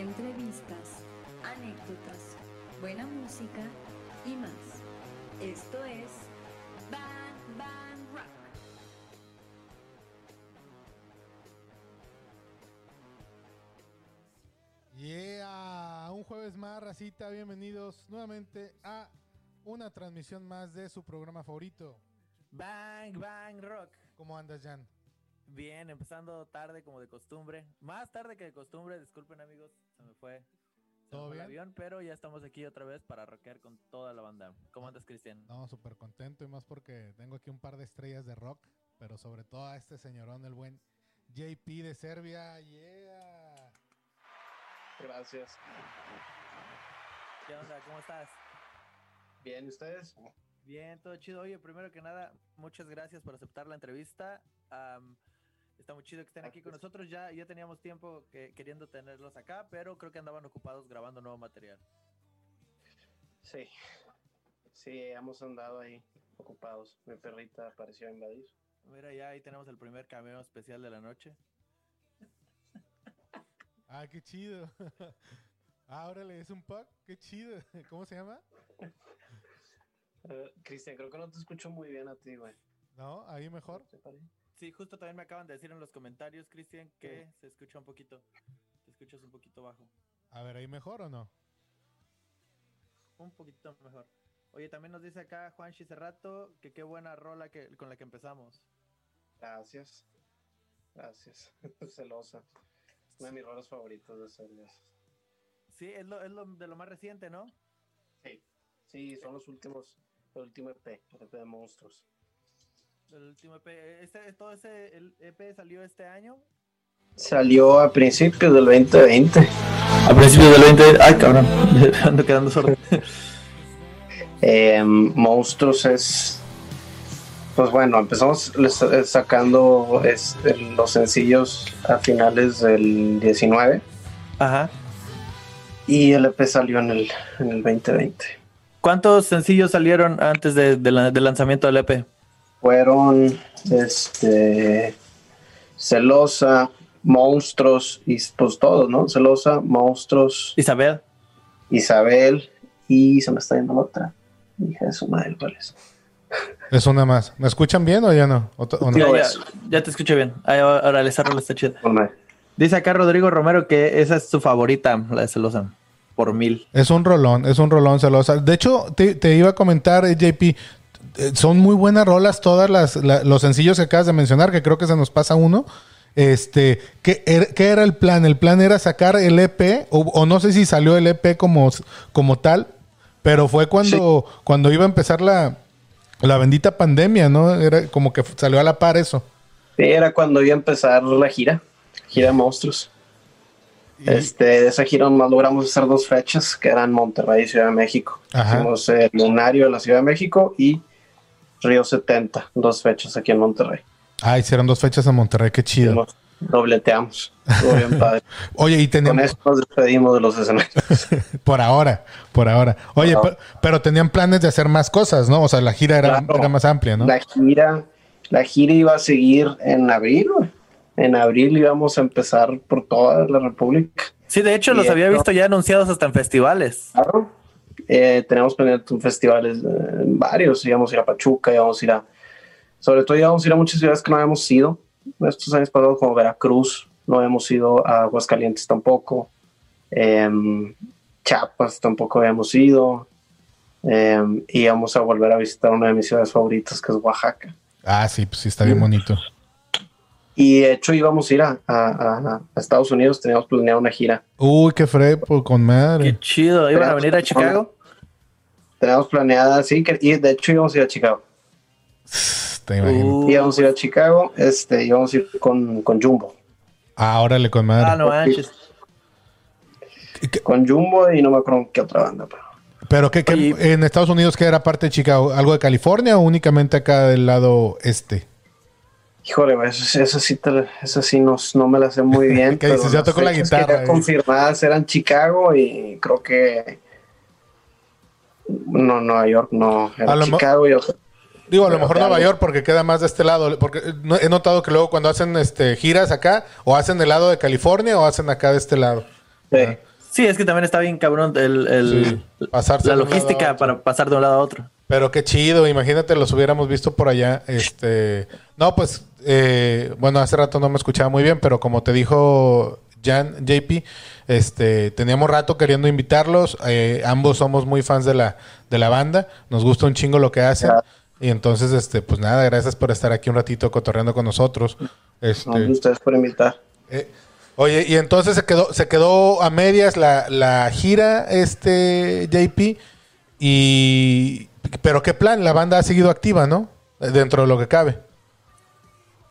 entrevistas, anécdotas, buena música y más. Esto es Bang Bang Rock. Yeah, un jueves más, racita, bienvenidos nuevamente a una transmisión más de su programa favorito. Bang, bang, rock. ¿Cómo andas, Jan? Bien, empezando tarde como de costumbre. Más tarde que de costumbre, disculpen amigos, se me fue. se me ¿Todo fue el avión, pero ya estamos aquí otra vez para rockear con toda la banda. ¿Cómo andas, Cristian? No, súper contento y más porque tengo aquí un par de estrellas de rock, pero sobre todo a este señorón, el buen JP de Serbia. Yeah. Gracias. ¿Qué onda? ¿Cómo estás? Bien, ¿y ¿ustedes? Bien, todo chido. Oye, primero que nada, muchas gracias por aceptar la entrevista. Am, está muy chido que estén aquí con nosotros. Ya, ya teníamos tiempo que- queriendo tenerlos acá, pero creo que andaban ocupados grabando nuevo material. Sí. Sí, hemos andado ahí ocupados. Mi perrita apareció a invadir. Mira, ya ahí tenemos el primer cameo especial de la noche. Ah, qué chido. Ah, órale, es un puck, qué chido. ¿Cómo se llama? Eh, Cristian, creo que no te escucho muy bien a ti, güey. ¿No? Ahí mejor. ¿Te parece? Sí, justo también me acaban de decir en los comentarios, Cristian, que se escucha un poquito. Te escuchas un poquito bajo. A ver, ¿ahí mejor o no? Un poquito mejor. Oye, también nos dice acá Juan Cerrato que qué buena rola que, con la que empezamos. Gracias. Gracias. Celosa. Una de mis rolas favoritas de Serbia. Sí, es lo, es lo de lo más reciente, ¿no? Sí. Sí, son los últimos. El último EP, el EP de monstruos. El último EP. Este, todo ese el EP salió este año. Salió a principios del 2020. A principios del 20. Ay, cabrón. Ando quedando sordo. Eh, Monstruos es. Pues bueno, empezamos eh, sacando este, los sencillos a finales del 19 Ajá. y el EP salió en el, en el 2020. ¿Cuántos sencillos salieron antes de- de la- del lanzamiento del E EP? Fueron este, Celosa, Monstruos y pues todos, ¿no? Celosa, Monstruos, Isabel. Isabel y se me está yendo la otra. Hija de su madre, ¿cuál es? Es una más. ¿Me escuchan bien o ya no? ¿O t- o no? Ya, ya, ya te escucho bien. Ay, ahora esa rola está chida. Dice acá Rodrigo Romero que esa es su favorita, la de Celosa. Por mil. Es un rolón, es un rolón celosa. De hecho, te, te iba a comentar, eh, JP, son muy buenas rolas todas las, la- los sencillos que acabas de mencionar, que creo que se nos pasa uno. Este, ¿qué, er- qué era el plan? ¿El plan era sacar el EP? O, o no sé si salió el EP como, como tal, pero fue cuando, cuando iba a empezar la, la bendita pandemia, ¿no? Era como que salió a la par eso. Sí, era cuando iba a empezar la gira, gira monstruos. Y- Este, de esa gira nomás logramos hacer dos fechas, que eran Monterrey y Ciudad de México. Ajá. Hicimos el Lunario de la Ciudad de México y Río 70, dos fechas aquí en Monterrey. Ah, hicieron dos fechas en Monterrey, qué chido. Dobleteamos. Estuvo bien padre. Oye, y Con teníamos... eso nos despedimos de los escenarios. Por ahora, por ahora. Oye, Por pe- pero tenían planes de hacer más cosas, ¿no? O sea, la gira era, Claro. era más amplia, ¿no? La gira, la gira iba a seguir en abril. En abril íbamos a empezar por toda la República. Sí, de hecho, los había visto ya anunciados hasta en festivales. Claro. Eh, tenemos un festivales eh, varios. Íbamos a ir a Pachuca, íbamos a ir a. Sobre todo íbamos a ir a muchas ciudades que no habíamos ido. Estos años pasados, como Veracruz, no hemos ido a Aguascalientes tampoco. Em, Chiapas tampoco habíamos ido. Em, íbamos a volver a visitar una de mis ciudades favoritas, que es Oaxaca. Ah, sí, pues sí, está bien bonito. Y de hecho íbamos a ir a, a- a- a Estados Unidos, teníamos planeado una gira. Uy, qué frepo, con madre. Qué chido. ¿Iban a venir a Chicago? Teníamos planeada, sí, que, y de hecho íbamos a ir a Chicago. Te imagino. Uh, íbamos a ir a Chicago, este, íbamos a ir con, con Jumbo. Ah, órale, con madre. ah, no manches. Con Jumbo y no me acuerdo qué otra banda, pero Pero ¿qué, qué- Oye. en Estados Unidos qué era parte de Chicago? ¿Algo de California o únicamente acá del lado este? Híjole, eso, eso sí, te- eso sí no, no me la sé muy bien. ¿Qué pero dices? Ya las tocó la que guitarra, eh. confirmadas eran Chicago y creo que no, Nueva York no, era Chicago y otra. Digo, a lo mejor Nueva. York porque queda más de este lado. Porque he notado que luego cuando hacen este giras acá, o hacen del lado de California o hacen acá de este lado. Sí. Sí, es que también está bien cabrón el, el Sí, la logística otro. para pasar de un lado a otro. Pero qué chido, imagínate, los hubiéramos visto por allá. Este, no, pues, eh, bueno, hace rato no me escuchaba muy bien, pero como te dijo Jan, JP, este, teníamos rato queriendo invitarlos. eh, ambos somos muy fans de la, de la banda, nos gusta un chingo lo que hacen. Y entonces, este, pues nada, gracias por estar aquí un ratito cotorreando con nosotros. Este, No, ustedes por invitar. eh, oye, y entonces se quedó, se quedó a medias la, la gira, este JP. Y pero qué plan, la banda ha seguido activa, ¿no? Dentro de lo que cabe.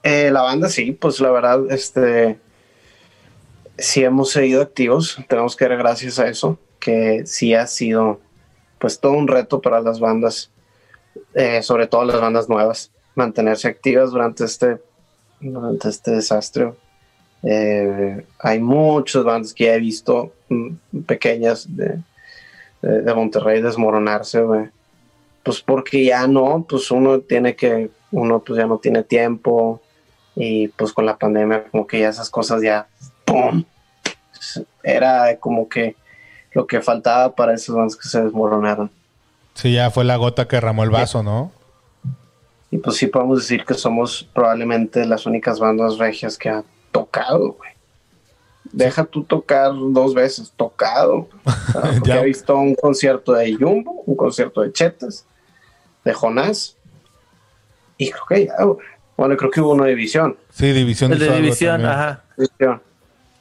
Eh, la banda sí, pues la verdad, este, sí hemos seguido activos. Tenemos que dar gracias a eso, que sí ha sido, pues todo un reto para las bandas, eh, sobre todo las bandas nuevas, mantenerse activas durante este, durante este desastre. Eh, hay muchas bandas que ya he visto mm, pequeñas de, de, de Monterrey desmoronarse, güey. Pues porque ya no, pues uno tiene que, uno pues ya no tiene tiempo y pues con la pandemia como que ya esas cosas ya, ¡pum! Era como que lo que faltaba para esos bandas que se desmoronaron. Sí, ya fue la gota que derramó el vaso, ¿no? Y pues sí podemos decir que somos probablemente las únicas bandas regias que ha tocado, güey. Deja tú tocar dos veces, tocado. Porque Ya. he visto un concierto de Jumbo, un concierto de Chetas, de Jonás. Y creo que ya. Bueno, creo que hubo una división. Sí, división El de algo división, también. ajá. división.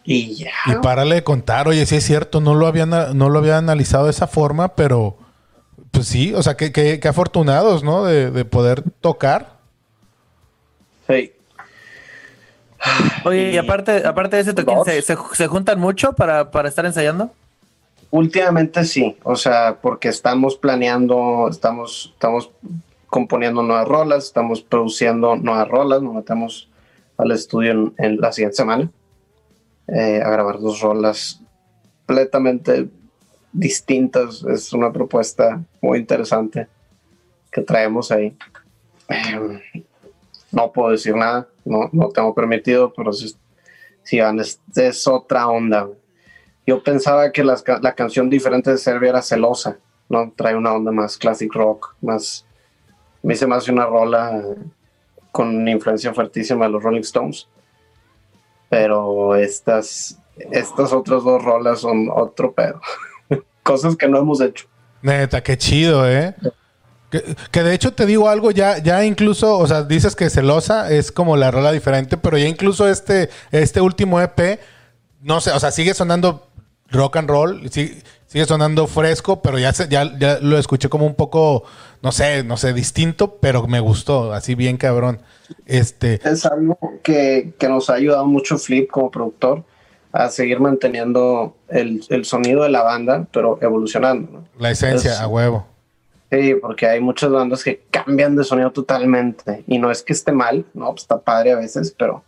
Y ya. Y párale de contar, oye, sí es cierto, no lo había, na- no lo había analizado de esa forma, pero pues sí, o sea, que, que- que afortunados, ¿no? De, de poder tocar. Sí. Oye, y Y- aparte, aparte de ese toquín. ¿se, se, se juntan mucho para, para estar ensayando? Últimamente sí, o sea, porque estamos planeando, estamos, estamos componiendo nuevas rolas, estamos produciendo nuevas rolas, nos metemos al estudio en, la siguiente semana eh, a grabar dos rolas completamente distintas. Es una propuesta muy interesante que traemos ahí. Eh, no puedo decir nada, no, no tengo permitido, pero sí van, es otra onda. Yo pensaba que las la canción diferente de Serbia era celosa, ¿no? Trae una onda más classic rock, más... Me hice más una rola con una influencia fuertísima de los Rolling Stones. Pero estas, estas otras dos rolas son otro pedo. Cosas que no hemos hecho. Neta, qué chido, ¿eh? Que, que de hecho te digo algo, ya, ya incluso, o sea, dices que celosa es como la rola diferente, pero ya incluso este, este último EP, no sé, o sea, sigue sonando rock and roll, sí- sigue sonando fresco, pero ya, se- ya, ya lo escuché como un poco, no sé, no sé, distinto, pero me gustó, así bien cabrón. Este, es algo que, que nos ha ayudado mucho Flip como productor a seguir manteniendo el, el sonido de la banda, pero evolucionando. ¿no? la esencia, Es- a huevo. Sí, porque hay muchas bandas que cambian de sonido totalmente y no es que esté mal, no, pues está padre a veces, pero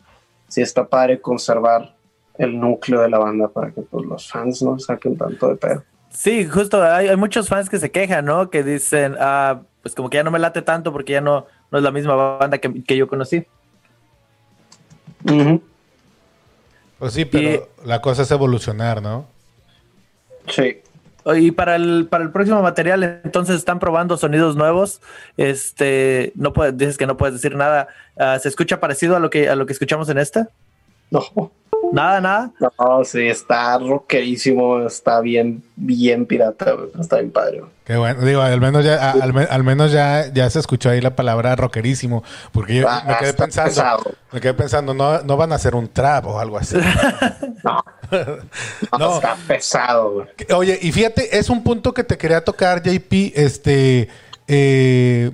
sí está padre conservar el núcleo de la banda para que pues, los fans no saquen tanto de pedo. Sí, justo, hay, hay muchos fans que se quejan, ¿no? Que dicen, ah, pues como que ya no me late tanto porque ya no, no es la misma banda que, que yo conocí. Pues sí, pero la cosa es evolucionar, ¿no? Sí. Y para el, para el próximo material, entonces están probando sonidos nuevos. Este, no puedes, dices que no puedes decir nada. Ah, ¿Se escucha parecido a lo que a lo que escuchamos en esta? No, Nada, nada. no, sí, está rockerísimo, está bien, bien pirata, está bien padre. Qué bueno, digo, al menos ya, al, me- al menos ya, ya se escuchó ahí la palabra rockerísimo, porque yo Ah, me quedé pensando, pesado. me quedé pensando, no, no van a hacer un trap o algo así. No, no, No. está pesado, güey. Oye, y fíjate, es un punto que te quería tocar, JP, este, eh,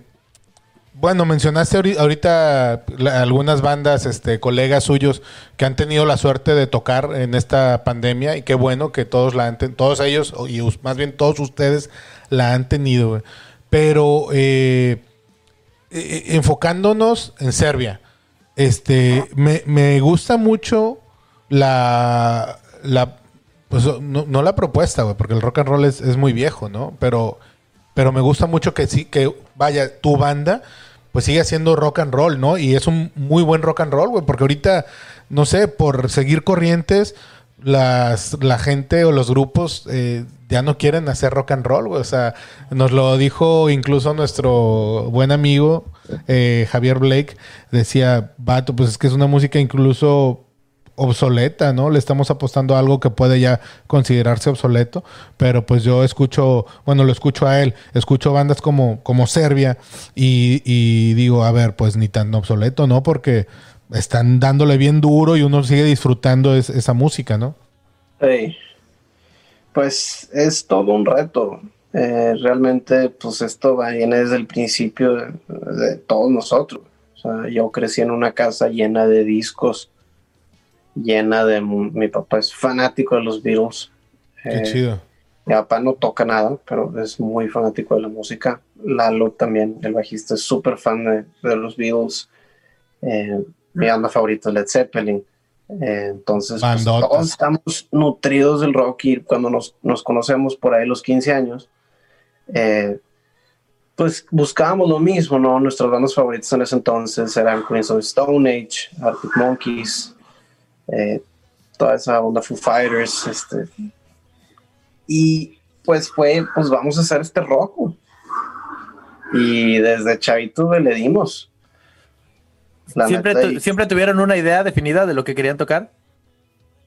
bueno, mencionaste ahori- ahorita algunas bandas, este, colegas suyos que han tenido la suerte de tocar en esta pandemia y qué bueno que todos la han, todos ellos y más bien todos ustedes la han tenido. Pero eh, eh, enfocándonos en Serbia, este, me, gusta mucho la, la pues no, no la propuesta, güey, porque el rock and roll es, es muy viejo, ¿no? Pero, pero me gusta mucho que sí, que vaya, tu banda, pues sigue haciendo rock and roll, ¿no? Y es un muy buen rock and roll, güey, porque ahorita, no sé, por seguir corrientes, las, la gente o los grupos eh, ya no quieren hacer rock and roll, güey. O sea, nos lo dijo incluso nuestro buen amigo eh, Javier Blake. Decía, vato, pues es que es una música incluso obsoleta, ¿no? Le estamos apostando a algo que puede ya considerarse obsoleto, pero pues yo escucho, bueno, lo escucho a él, escucho bandas como, como Serbia y, digo, a ver, pues ni tan obsoleto, ¿no? Porque están dándole bien duro y uno sigue disfrutando es- esa música, ¿no? Sí. Pues es todo un reto. Eh, realmente, pues esto viene desde el principio de, de todos nosotros. O sea, yo crecí en una casa llena de discos, llena de... Mi papá es fanático de los Beatles. Qué Eh, chido. Mi papá no toca nada, pero es muy fanático de la música. Lalo también, el bajista, es súper fan de, de los Beatles. Eh, mi banda favorita es Led Zeppelin. Eh, entonces, pues, todos estamos nutridos del rock y cuando nos, nos conocemos por ahí los 15 años, eh, pues buscábamos lo mismo, ¿no? Nuestras bandas favoritas en ese entonces eran Queens of the Stone Age, Arctic Monkeys, eh, toda esa onda Foo Fighters, este, y pues fue, pues vamos a hacer este rock. Y desde chavito le dimos. La ¿Siempre, neta, tu- y ¿Siempre tuvieron una idea definida de lo que querían tocar?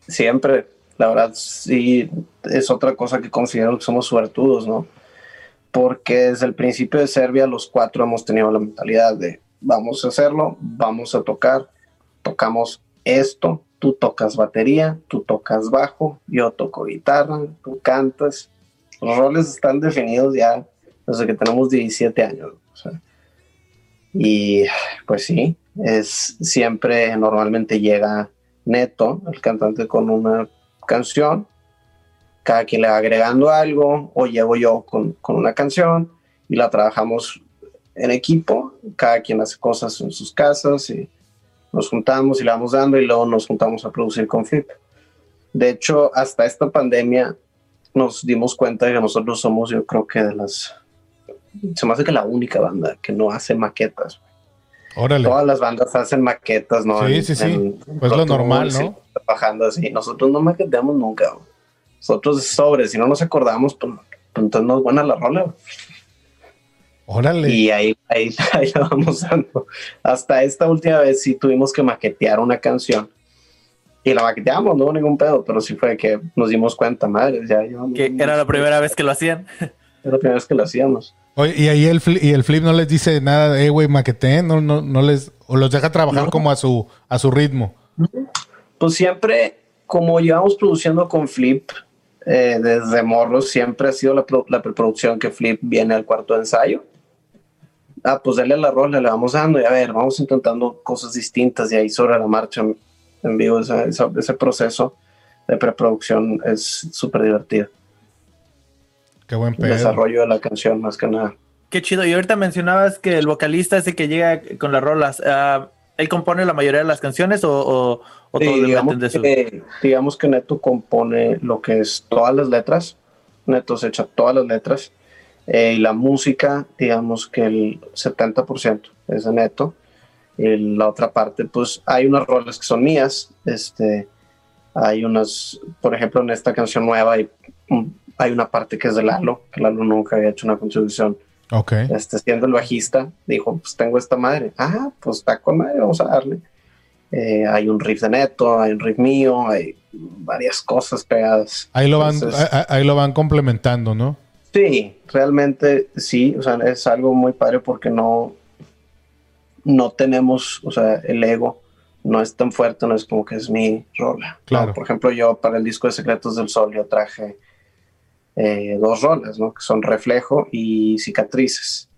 siempre, la verdad, sí, es otra cosa que considero que somos suertudos, ¿no? Porque desde el principio de Serbia los cuatro hemos tenido la mentalidad de vamos a hacerlo, vamos a tocar, tocamos esto, tú tocas batería, tú tocas bajo, yo toco guitarra, tú cantas. Los roles están definidos ya desde que tenemos 17 años. y pues sí, es siempre normalmente llega Neto, el cantante, con una canción, cada quien le va agregando algo, o llego yo con, con una canción y la trabajamos en equipo, cada quien hace cosas en sus casas y nos juntamos y la vamos dando y luego nos juntamos a producir con Flip. De hecho, hasta esta pandemia nos dimos cuenta de que nosotros somos, yo creo que de las, se me hace que la única banda que no hace maquetas. Órale. Todas las bandas hacen maquetas, ¿no? Sí, En- sí, sí. en- Pues lo normal, ¿no? Trabajando así. Nosotros no maqueteamos nunca. güey. Nosotros sobre, si no nos acordamos, pues, pues entonces no es buena la rola. güey. Órale. Y ahí, ahí, ahí la vamos dando. Hasta esta última vez sí tuvimos que maquetear una canción. Y la maqueteamos, no hubo ningún pedo, pero sí fue que nos dimos cuenta, madre, ya llevamos Que era la primera vez que lo hacían. Era la primera vez que lo hacíamos. Oye, y ahí el, fli- y el flip no les dice nada, eh, güey, maqueteen, no, no, no les, o los deja trabajar No. como a su, a su ritmo. Pues siempre, como llevamos produciendo con Flip eh, desde morros, siempre ha sido la, la preproducción que Flip viene al cuarto de ensayo. Ah, pues dale la rola, le vamos dando y a ver, vamos intentando cosas distintas y ahí sobre la marcha en, vivo, ese, ese- ese proceso de preproducción es súper divertido. Qué buen El pedo. desarrollo de la canción más que nada. Qué chido. Y ahorita mencionabas que el vocalista es el que llega con las rolas. Ah, ¿Él compone la mayoría de las canciones o, o, o Sí, todos le digamos, de su? que, digamos que Neto compone lo que es todas las letras. Neto se echa todas las letras. Eh, y la música, digamos que el 70% es de Neto. Y la otra parte, pues hay unas rolas que son mías. Este, hay unas, por ejemplo, en esta canción nueva hay, hay una parte que es de Lalo, que Lalo nunca había hecho una contribución Ok. este, siendo el bajista, dijo, pues tengo esta madre. Ah, pues está con madre, vamos a darle. Eh, hay un riff de Neto, hay un riff mío, hay varias cosas pegadas. Ahí lo van, Entonces, a- a- ahí lo van complementando, ¿no? Sí, realmente sí, o sea, es algo muy padre porque no, no tenemos, o sea, el ego no es tan fuerte, no es como que es mi rola. ¿no? Claro. Por ejemplo, yo para el disco de Secretos del Sol yo traje eh, dos rolas, ¿no? Que son Reflejo y Cicatrices.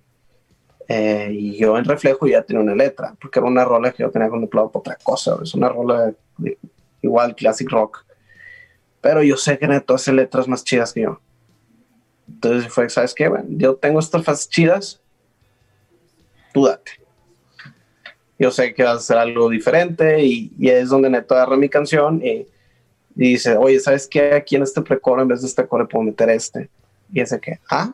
Eh, y yo en Reflejo ya tenía una letra, porque era una rola que yo tenía contemplado por otra cosa, es una rola de- igual classic rock. Pero yo sé que Neto hace letras más chidas que yo. Entonces fue, ¿sabes qué? Bueno, yo tengo estas fases chidas, tú date. Yo sé que vas a hacer algo diferente y, y es donde Neto agarra mi canción y, y dice, oye, ¿sabes qué? Aquí en este precoro, en vez de este core, puedo meter este. Y ese que, ah,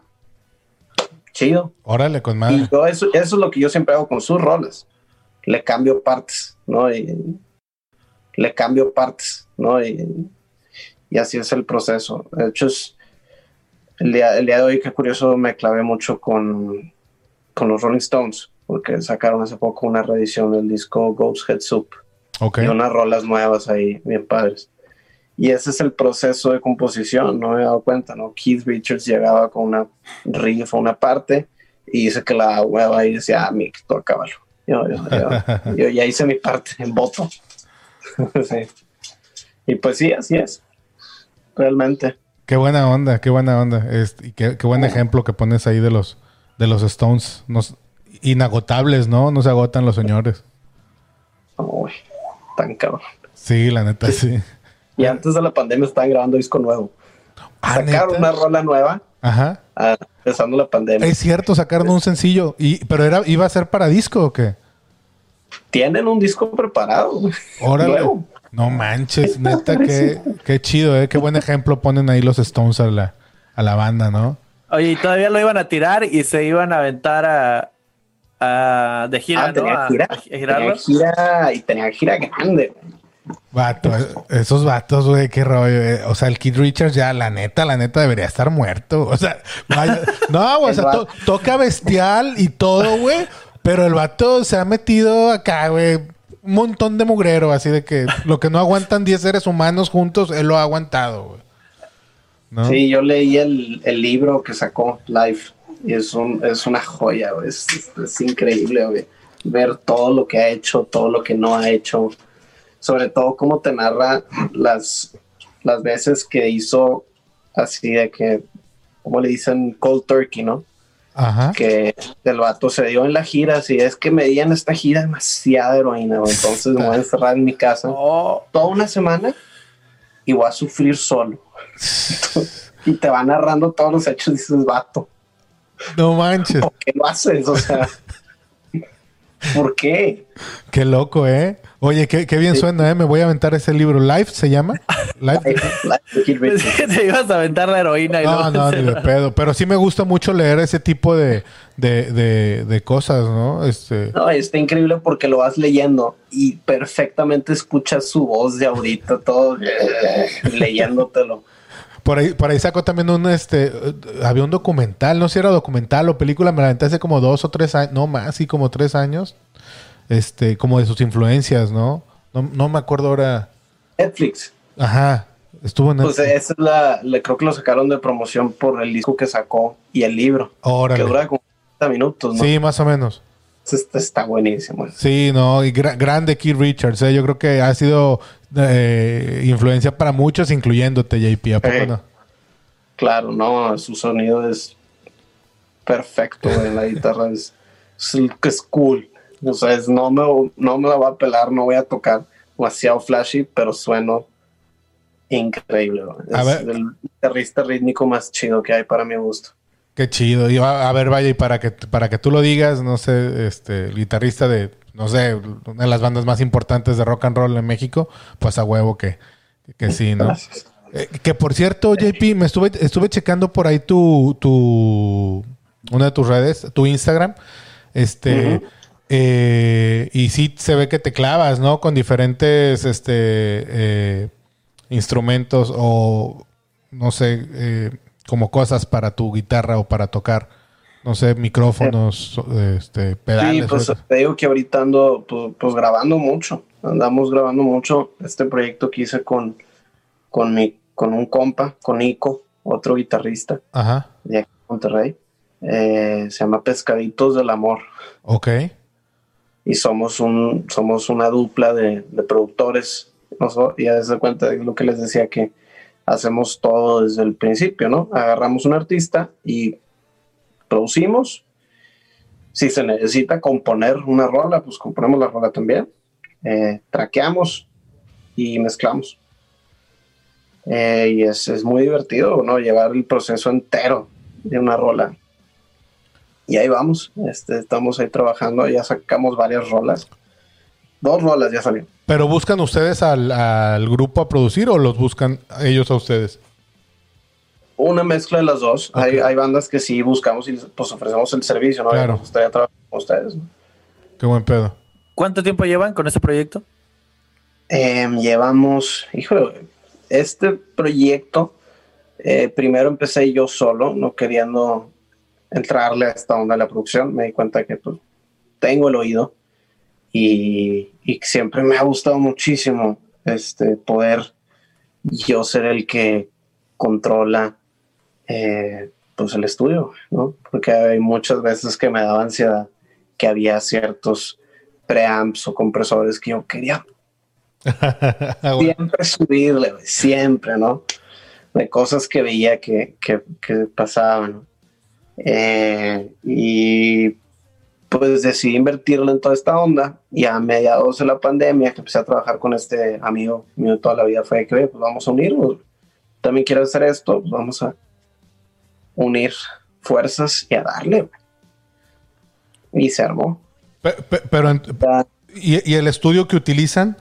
chido. Órale, con Y madre. yo eso, eso es lo que yo siempre hago con sus rolas. Le cambio partes, ¿no? Y le cambio partes, ¿no? Y, y así es el proceso. De hecho, es, el, día, el día de hoy, qué curioso, me clavé mucho con, con los Rolling Stones, porque sacaron hace poco una reedición del disco Ghost Head Soup. Ok. Y unas rolas nuevas ahí, bien padres. Y ese es el proceso de composición, no me he dado cuenta, ¿no? Keith Richards llegaba con una riff, una parte, y dice que la hueva y decía, ah, Mick, tú acábalo. Yo, yo, yo, yo ya hice mi parte, en voto. sí. Y pues sí, así es. Realmente. Qué buena onda, qué buena onda. Este, y qué, qué buen ejemplo que pones ahí de los, de los Stones. Nos, inagotables, ¿no? No se agotan los señores. Uy, tan cabrón. Sí, la neta, sí. Y antes de la pandemia estaban grabando disco nuevo. Ah, Sacaron ¿neta? una rola nueva, Ajá. ah, empezando la pandemia. Es cierto, sacaron un sencillo. Y, pero era, iba a ser para disco o qué? Tienen un disco preparado. Órale. Nuevo. No manches, neta, qué, qué chido, ¿eh? Qué buen ejemplo ponen ahí los Stones a la, a la banda, ¿no? Oye, y todavía lo iban a tirar y se iban a aventar a, a de gira, Ah, ¿no? tenía gira. a Tenía girarlo. gira y tenía gira grande. Vato, eh, esos vatos, güey, qué rollo. eh. O sea, el Kid Richards ya, la neta, la neta debería estar muerto. O sea, vaya- no, güey, o sea, to- toca bestial y todo, güey. Pero el vato se ha metido acá, güey. Un montón de mugrero, así de que lo que no aguantan 10 seres humanos juntos, él lo ha aguantado. Sí, yo leí el, el libro que sacó Live y es, un, es una joya, güey. Es, es- increíble. Ver todo lo que ha hecho, todo lo que no ha hecho. Sobre todo cómo te narra las, las veces que hizo así de que, como le dicen, cold turkey, ¿no? Ajá. que el vato se dio en la gira, así es que me di en esta gira demasiada heroína, entonces me voy a encerrar en mi casa Oh, toda una semana y voy a sufrir solo. y te va narrando todos los hechos y dices, vato, No manches. ¿por qué lo haces? O sea, ¿por qué? Qué loco, ¿eh? Oye, qué, qué bien suena, ¿eh? Me voy a aventar ese libro. ¿Life se llama? ¿Life? Te ibas a aventar la heroína y No, luego no, ni de pedo. Pero sí me gusta mucho leer ese tipo de, de, de, de cosas, ¿no? Este, No, está increíble porque lo vas leyendo y perfectamente escuchas su voz de ahorita, todo leyéndotelo. por ahí, por ahí sacó también un, este, había un documental, no sé si era documental o película, me la aventé hace como dos o tres años, no más, sí, como tres años, este, como de sus influencias, ¿no? No, no me acuerdo ahora. Netflix. Ajá, estuvo en Pues Netflix. esa es la, le creo que lo sacaron de promoción por el disco que sacó y el libro, Órale. que dura como 30 minutos, ¿no? Sí, más o menos. Este está buenísimo. Sí, no, y gra- grande Keith Richards, ¿eh? yo creo que ha sido eh, influencia para muchos, incluyéndote, JP, ¿a poco no? Claro, no, su sonido es perfecto en la guitarra, es, es, es cool. O sea, es, no, me, no me la voy a pelar, no voy a tocar demasiado flashy, pero sueno increíble. A Es ver. el guitarrista rítmico más chido que hay para mi gusto. Qué chido. Y a, a ver, vaya, y para que, para que tú lo digas, no sé, este, el guitarrista de, no sé, una de las bandas más importantes de rock and roll en México, pues a huevo que, que sí, ¿no? Gracias. Eh, que por cierto, JP, me estuve, estuve checando por ahí tu, tu, una de tus redes, tu Instagram, este. Eh, y sí se ve que te clavas, ¿no? Con diferentes, este, eh, instrumentos o, no sé, eh, como cosas para tu guitarra o para tocar, no sé, micrófonos, este, pedales. Sí, pues te digo que ahorita ando pues, pues, grabando mucho. Andamos grabando mucho este proyecto que hice con, con, mi, con un compa, con Nico, otro guitarrista Ajá, de aquí de Monterrey. Eh, se llama Pescaditos del Amor. ok. Y somos, un, somos una dupla de, productores. Y a de cuenta de lo que les decía que hacemos todo desde el principio, ¿no? Agarramos un artista y producimos. Si se necesita componer una rola, pues componemos la rola también. Eh, traqueamos y mezclamos. Eh, y es, es muy divertido, ¿no? Llevar el proceso entero de una rola. Y ahí vamos, este, estamos ahí trabajando, ya sacamos varias rolas. Dos rolas ya salieron. ¿Pero buscan ustedes al, al grupo a producir o los buscan ellos a ustedes? Una mezcla de las dos. Hay, bandas que sí buscamos y pues ofrecemos el servicio, ¿no? Claro. Nos gustaría trabajar con ustedes. ¿no? Qué buen pedo. ¿Cuánto tiempo llevan con ese proyecto? Em, llevamos, hijo, este proyecto, eh, primero empecé yo solo, no queriendo entrarle a esta onda de la producción. Me di cuenta que pues, tengo el oído y, y siempre me ha gustado muchísimo este, poder yo ser el que controla eh, pues el estudio, ¿no? Porque hay muchas veces que me daba ansiedad que había ciertos preamps o compresores que yo quería siempre subirle, siempre, ¿no? De cosas que veía que, que, que pasaban. Eh, y pues decidí invertirlo en toda esta onda y a mediados de la pandemia que empecé a trabajar con este amigo mío toda la vida fue que, pues vamos a unirnos. También quiero hacer esto, pues vamos a unir fuerzas y a darle. Y se armó. Pero, ¿y, el estudio que utilizan?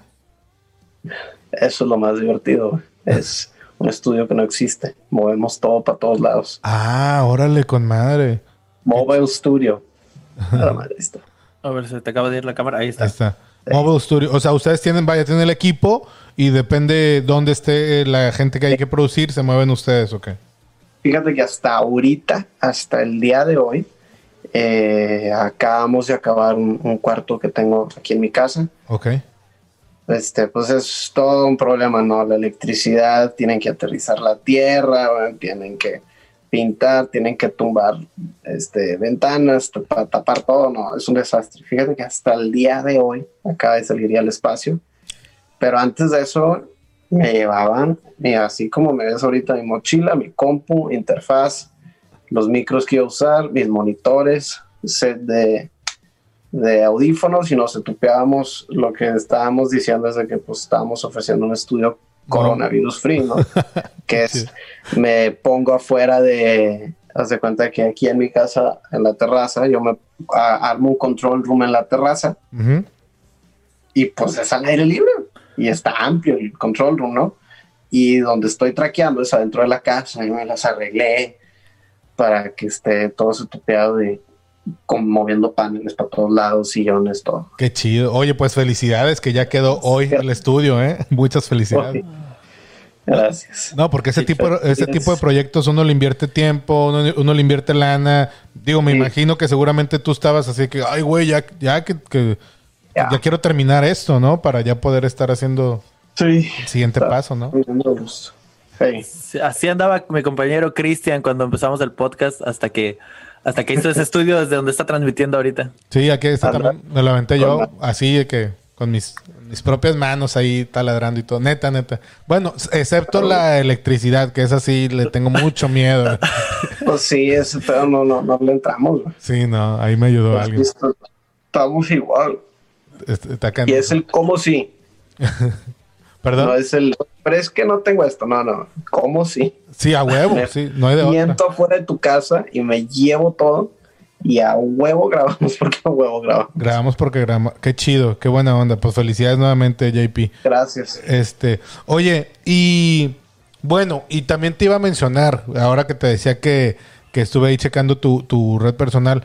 Eso es lo más divertido. Es un estudio que no existe. Movemos todo para todos lados. Ah, órale, con madre. Mobile Studio. A ver, se te acaba de ir la cámara. Ahí está. Ahí está. Mobile Studio. O sea, ustedes tienen, vaya, tienen el equipo y depende dónde esté la gente que hay que producir, se mueven ustedes, ¿ok? Fíjate que hasta ahorita, hasta el día de hoy, eh, acabamos de acabar un, cuarto que tengo aquí en mi casa. Ok. Este, pues es todo un problema, ¿no? La electricidad, tienen que aterrizar la tierra, tienen que pintar, tienen que tumbar este, ventanas para tapar todo, no, es un desastre. Fíjate que hasta el día de hoy acaba de salir ya el espacio, pero antes de eso me llevaban, y así como me ves ahorita, mi mochila, mi compu, interfaz, los micros que iba a usar, mis monitores, set de, de audífonos y nos estupeábamos lo que estábamos diciendo es de que pues estábamos ofreciendo un estudio coronavirus free, ¿no? que es, me pongo afuera de, haz de cuenta que aquí en mi casa, en la terraza, yo me armo un control room en la terraza y pues es al aire libre y está amplio el control room, ¿no? Y donde estoy traqueando es adentro de la casa y me las arreglé para que esté todo setupeado y moviendo paneles para todos lados, sillones, todo. Qué chido. Oye, pues felicidades que ya quedó hoy el estudio, ¿eh? Muchas felicidades. Gracias. No, porque ese tipo, ese tipo de proyectos uno le invierte tiempo, uno, le invierte lana. Digo, me imagino que seguramente tú estabas así que, ay, güey, ya, ya que, ya. quiero terminar esto, ¿no? Para ya poder estar haciendo el siguiente paso, ¿no? Así andaba mi compañero Cristian cuando empezamos el podcast hasta que hasta que hizo ese estudio desde donde está transmitiendo ahorita. Sí, aquí está también me lo aventé yo así de que con mis, mis propias manos ahí taladrando y todo. Neta, neta. Bueno, excepto la electricidad, que es así, le tengo mucho miedo. pues sí, ese pedo no, no, no le entramos. Sí, no, ahí me ayudó pues alguien. Estamos igual. y es el cómo sí. Perdón. No es el. Pero es que no tengo esto. No, no. ¿Cómo sí? Sí, a huevo. sí, no hay de Miento fuera de tu casa y me llevo todo y a huevo grabamos porque a huevo grabamos. Grabamos porque grabamos. Qué chido, qué buena onda. Pues felicidades nuevamente, JP. Gracias. Este, oye, y bueno, y también te iba a mencionar, ahora que te decía que, que estuve ahí checando tu, tu red personal,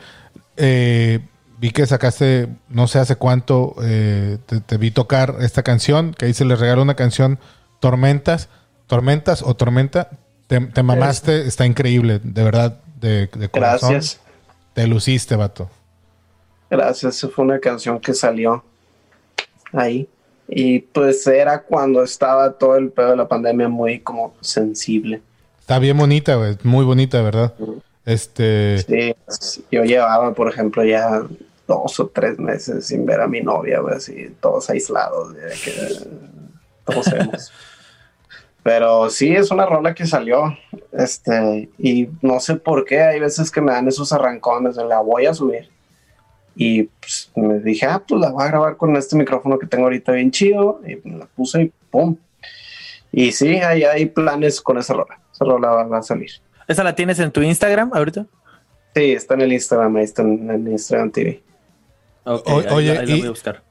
eh, vi que sacaste, no sé hace cuánto, eh, te, vi tocar esta canción, que ahí se le regaló una canción, Tormentas, Tormentas o Tormenta. Te, te mamaste, está increíble, de verdad, de, de corazón. Gracias. Te luciste, vato. Gracias, fue una canción que salió ahí. Y pues era cuando estaba todo el pedo de la pandemia muy como sensible. Está bien bonita, güey. Muy bonita, ¿verdad? Este. Sí, yo llevaba, por ejemplo, ya dos o tres meses sin ver a mi novia, güey, así, todos aislados, de que todos Pero sí, es una rola que salió. Este, y no sé por qué, hay veces que me dan esos arrancones de la voy a subir. Y pues, me dije, ah, pues la voy a grabar con este micrófono que tengo ahorita bien chido. Y la puse y pum. Y sí, hay, hay planes con esa rola. Esa rola va, a salir. ¿Esa la tienes en tu Instagram ahorita? Sí, está en el Instagram, ahí está en, el Instagram TV. oye, voy a buscar.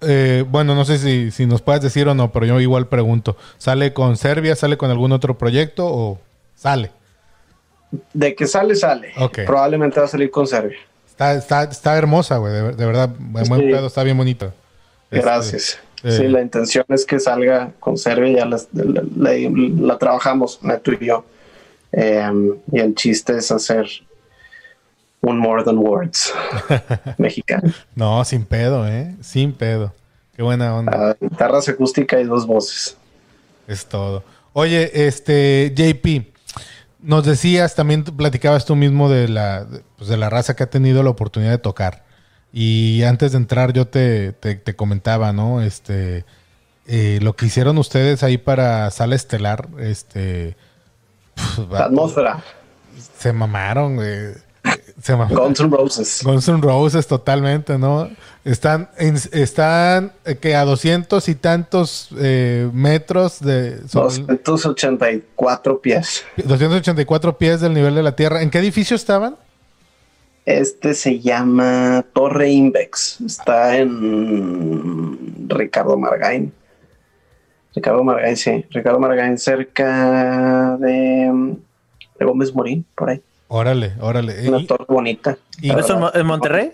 Eh, bueno, no sé si, si, nos puedes decir o no, pero yo igual pregunto. ¿Sale con Serbia? ¿Sale con algún otro proyecto o sale? De que sale, sale. Probablemente va a salir con Serbia. Está, está, está hermosa, güey, de, verdad. está bien bonita. Este, Gracias. Sí, Eh, la intención es que salga con Serbia, ya la, la- la- la trabajamos, Neto y yo. Eh, y el chiste es hacer un More Than Words mexicano. No, sin pedo, ¿eh? Sin pedo. Qué buena onda. Ah, guitarras acústica y dos voces. Es todo. Oye, este, JP, nos decías, también platicabas tú mismo de la, de, pues, de la raza que ha tenido la oportunidad de tocar. Y antes de entrar yo te, te- te comentaba, ¿no? Este, eh, lo que hicieron ustedes ahí para Sala Estelar, este, La atmósfera. se mamaron, güey. Se mamaron. Guns N' Roses. Guns N' Roses totalmente, ¿no? Están, en- están eh, que a doscientos y tantos eh, metros de... sobre el- 284 pies. 284 pies del nivel de la Tierra. ¿En qué edificio estaban? Este se llama Torre Invex. Está en Ricardo Margain. Ricardo Margain, sí. Ricardo Margain cerca de, de Gómez Morín, por ahí. Órale, órale. Una torre bonita. y- la ¿Eso en, en Monterrey?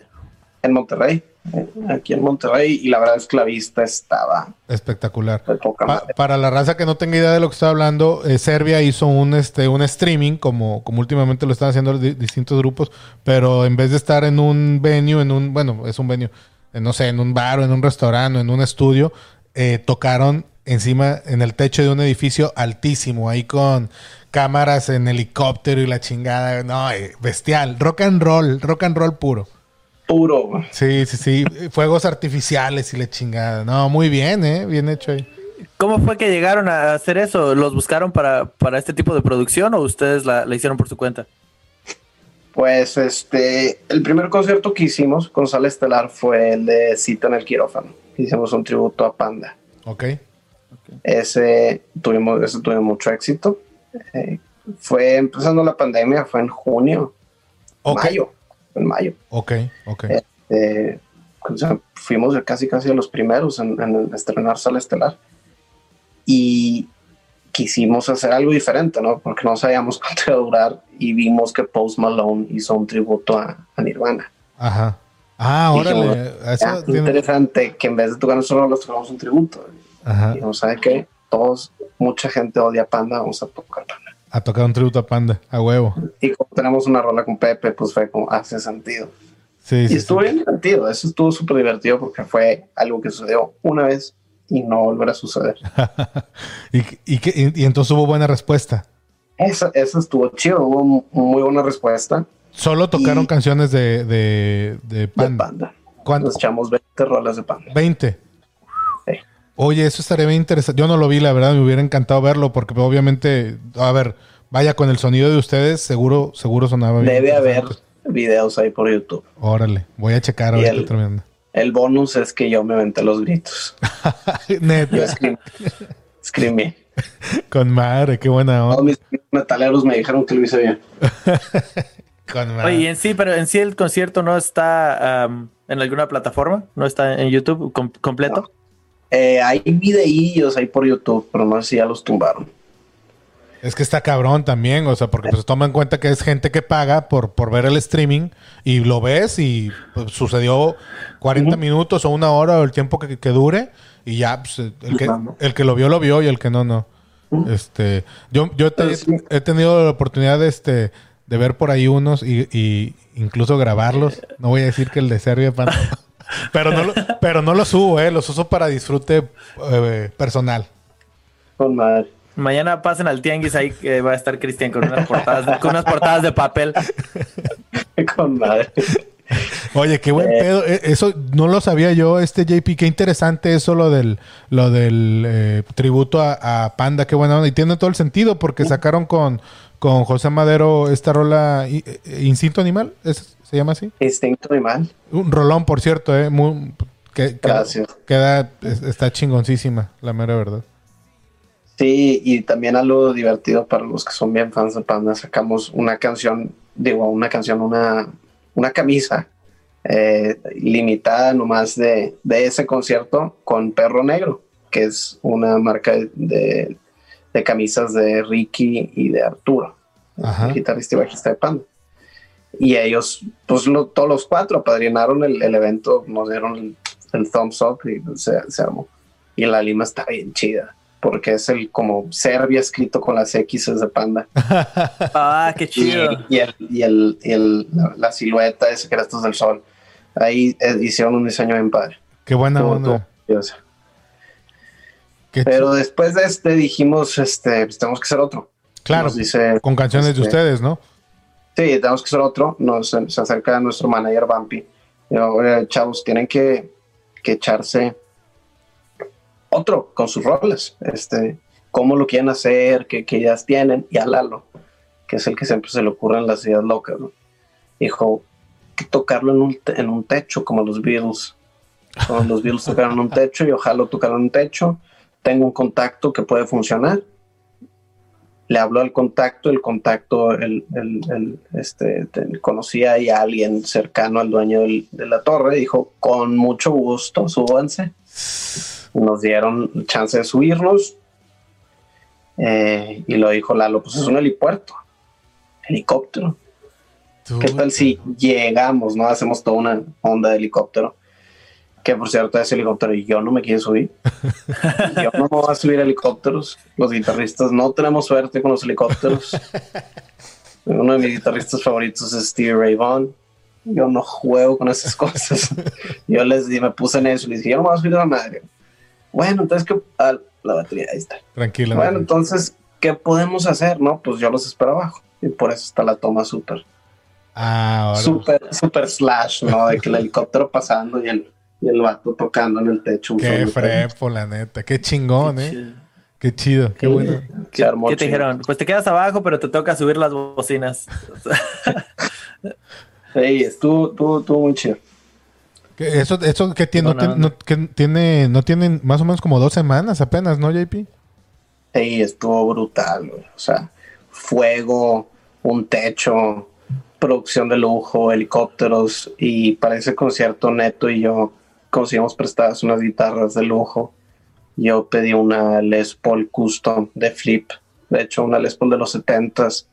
En Monterrey. eh, Aquí en Monterrey. Y la verdad es que la vista estaba espectacular. Pa- para la raza que no tenga idea de lo que estaba hablando, eh, Serbia hizo un este un streaming, como, como últimamente lo están haciendo di- distintos grupos, pero en vez de estar en un venue, en un, bueno, es un venue, eh, no sé, en un bar o en un restaurante o en un estudio, eh, tocaron encima, en el techo de un edificio altísimo, ahí con cámaras en helicóptero y la chingada, no, eh, bestial, rock and roll, rock and roll puro. Puro. güey. Sí, sí, sí, fuegos artificiales y la chingada, no, muy bien, eh, bien hecho ahí. ¿Cómo fue que llegaron a hacer eso? ¿Los buscaron para, para este tipo de producción o ustedes la, la hicieron por su cuenta? Pues este, el primer concierto que hicimos con Sala Estelar fue el de Cita en el Quirófano. Hicimos un tributo a Panda. Ok. Ese tuvimos, ese tuvimos mucho éxito. Eh, fue empezando la pandemia, fue en junio, mayo, en mayo. Ok, ok. Eh, o sea, fuimos casi casi los primeros en, en estrenar Sala Estelar. Y quisimos hacer algo diferente, ¿no? Porque no sabíamos cuánto iba a durar y vimos que Post Malone hizo un tributo a, a Nirvana. Ajá. Ah, Dijimos, órale. Eso "Ah, tiene- interesante que en vez de tocar nosotros los tocamos un tributo. Ajá. Y no sabe qué, todos, mucha gente odia Panda, vamos a tocar Panda. A tocar un tributo a Panda, a huevo. Y como tenemos una rola con Pepe, pues fue como, hace sentido. Sí, Y sí. estuvo sí. bien divertido, eso estuvo súper divertido porque fue algo que sucedió una vez y no volverá a suceder. y, y, que- y- y entonces hubo buena respuesta. Eso, eso estuvo chido, hubo mu- muy buena respuesta Solo tocaron Y- canciones de, de, de de Panda. Panda. ¿Cuánto? Nos echamos 20 rolas de Panda. 20. Sí. Oye, eso estaría bien interesante. Yo no lo vi, la verdad, me hubiera encantado verlo porque obviamente, a ver, vaya con el sonido de ustedes, seguro, seguro sonaba bien. Debe haber videos ahí por YouTube. Órale, voy a checar ahorita el- tremendo. El bonus es que yo me aventé los gritos. Yo Neta, escribí. escribí. con madre, qué buena Todos onda. mis metaleros me dijeron que lo hice bien. Con. Oye, y en sí, pero en sí el concierto no está en alguna plataforma, no está en YouTube com- completo. Eh, hay videillos ahí por YouTube, pero no sé si ya los tumbaron. Es que está cabrón también, o sea, porque pues toma en cuenta que es gente que paga por, por ver el streaming y lo ves y pues, sucedió 40 Ujú. minutos o una hora o el tiempo que, que dure y ya, pues, el, que, el que lo vio, lo vio y el que no, no. Este, yo yo te- Pero sí. he tenido la oportunidad de, este, de ver por ahí unos y, y incluso grabarlos. No voy a decir que el de Serbia, pan- pero no, lo, pero no los subo, eh, los uso para disfrute eh, personal. Con madre. Mañana pasen al tianguis ahí que va a estar Cristian con unas portadas, de- con unas portadas de papel. Con madre. Oye, qué buen Eh. pedo. Eh, Eso no lo sabía yo, este JP. Qué interesante eso lo del, lo del eh, tributo a, a Panda. Qué buena onda. Y tiene todo el sentido porque sacaron con, con José Madero esta rola eh, Instinto Animal. ¿Es- ¿Se llama así? Instinto animal. Un rolón, por cierto. Eh, muy, que, Gracias. Queda, es- está chingoncísima, la mera verdad. Sí, y también algo divertido para los que son bien fans de Panda. Sacamos una canción, digo, una canción, una, una camisa eh, limitada nomás de, de ese concierto con Perro Negro, que es una marca de, de camisas de Ricky y de Arturo, Ajá. el guitarrista y bajista de Panda. Y ellos, pues lo- todos los cuatro apadrinaron el, el evento, nos dieron el, el thumbs up y se, se armó. Y la lima está bien chida, porque es el como Serbia escrito con las X de panda. Ah, qué Y, chido. y el, y el, y el- la, la silueta de Secretos del Sol. Ahí eh, hicieron un diseño bien padre. Qué buena onda. curioso. Qué Pero después de este dijimos, este, pues tenemos que hacer otro. claro, Nos dice, con canciones de este, ustedes, ¿no? Sí, tenemos que hacer otro. Nos se acerca nuestro manager Bumpy. Y yo, "Oye, chavos, tienen que, que echarse otro con sus roles. Este, cómo lo quieren hacer, qué, qué ideas tienen. Y a Lalo, que es el que siempre se le ocurren las ideas locas, ¿no? Dijo que tocarlo en un, en un techo, como los Beatles. Como los Beatles tocaron en un techo y ojalá tocaron en un techo. Tengo un contacto que puede funcionar le habló al contacto, el contacto, el, el- el, este, te- conocía ahí a alguien cercano al dueño del- de la torre, dijo, con mucho gusto, súbanse. Nos dieron chance de subirnos. eh, y lo dijo Lalo, pues es un helipuerto, helicóptero. ¿Qué tal si llegamos, no? Hacemos toda una onda de helicóptero. Que por cierto, ese helicóptero y yo no me quiero subir. yo no me voy a subir a helicópteros. Los guitarristas no tenemos suerte con los helicópteros. Uno de mis guitarristas favoritos es Stevie Ray Vaughan. Yo no juego con esas cosas. yo les di, me puse en eso y les dije, yo no me voy a subir a la madre. Bueno, entonces, ¿qué? Ah, la batería, ahí está. Tranquila. Bueno, entonces, ¿qué podemos hacer? No, pues yo los espero abajo. Y por eso está la toma súper Ah, ahora. super, super slash, ¿no? De que el helicóptero pasando y el, y el vato tocando en el techo. un Qué solo. frepo, la neta. Qué chingón, Qué ¿eh? chido. Qué chido. Qué bueno. Armó ¿Qué te dijeron? Pues te quedas abajo, pero te toca subir las bocinas. Sí, estuvo, estuvo, estuvo muy chido. ¿Qué- Eso, eso que tiene, no, que tiene, no tienen más o menos como dos semanas apenas, ¿no, JP? Sí, estuvo brutal, güey. O sea, fuego, un techo, producción de lujo, helicópteros y para ese concierto Neto y yo conseguimos prestadas unas guitarras de lujo. Yo pedí una Les Paul Custom de Flip, de hecho una Les Paul de los 70s.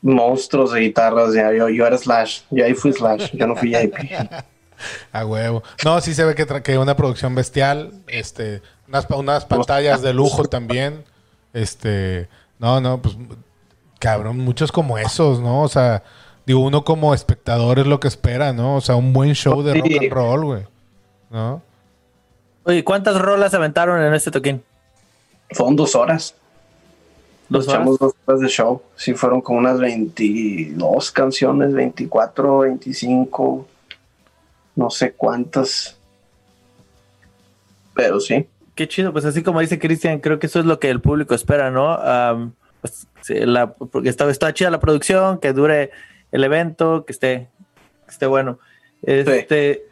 Monstruos de guitarras, ya yo, yo era Slash, yo ahí fui Slash, yo no fui JP. A huevo. No, sí se ve que, que una producción bestial, este, unas, unas pantallas de lujo también. Este, no, no, pues, cabrón, muchos como esos, ¿no? O sea, digo, uno como espectador es lo que espera, ¿no? O sea, un buen show de rock and roll, güey. ¿No? Oye, ¿cuántas rolas aventaron en este toquín? Fueron dos horas. ¿Dos Nos echamos horas? dos horas de show. Sí, fueron como unas 22 canciones, 24, 25, no sé cuántas. Pero sí. Qué chido, pues así como dice Cristian, creo que eso es lo que el público espera, ¿no? Pues, sí, la- porque está, está chida la producción, que dure el evento, que esté, que esté bueno. Este,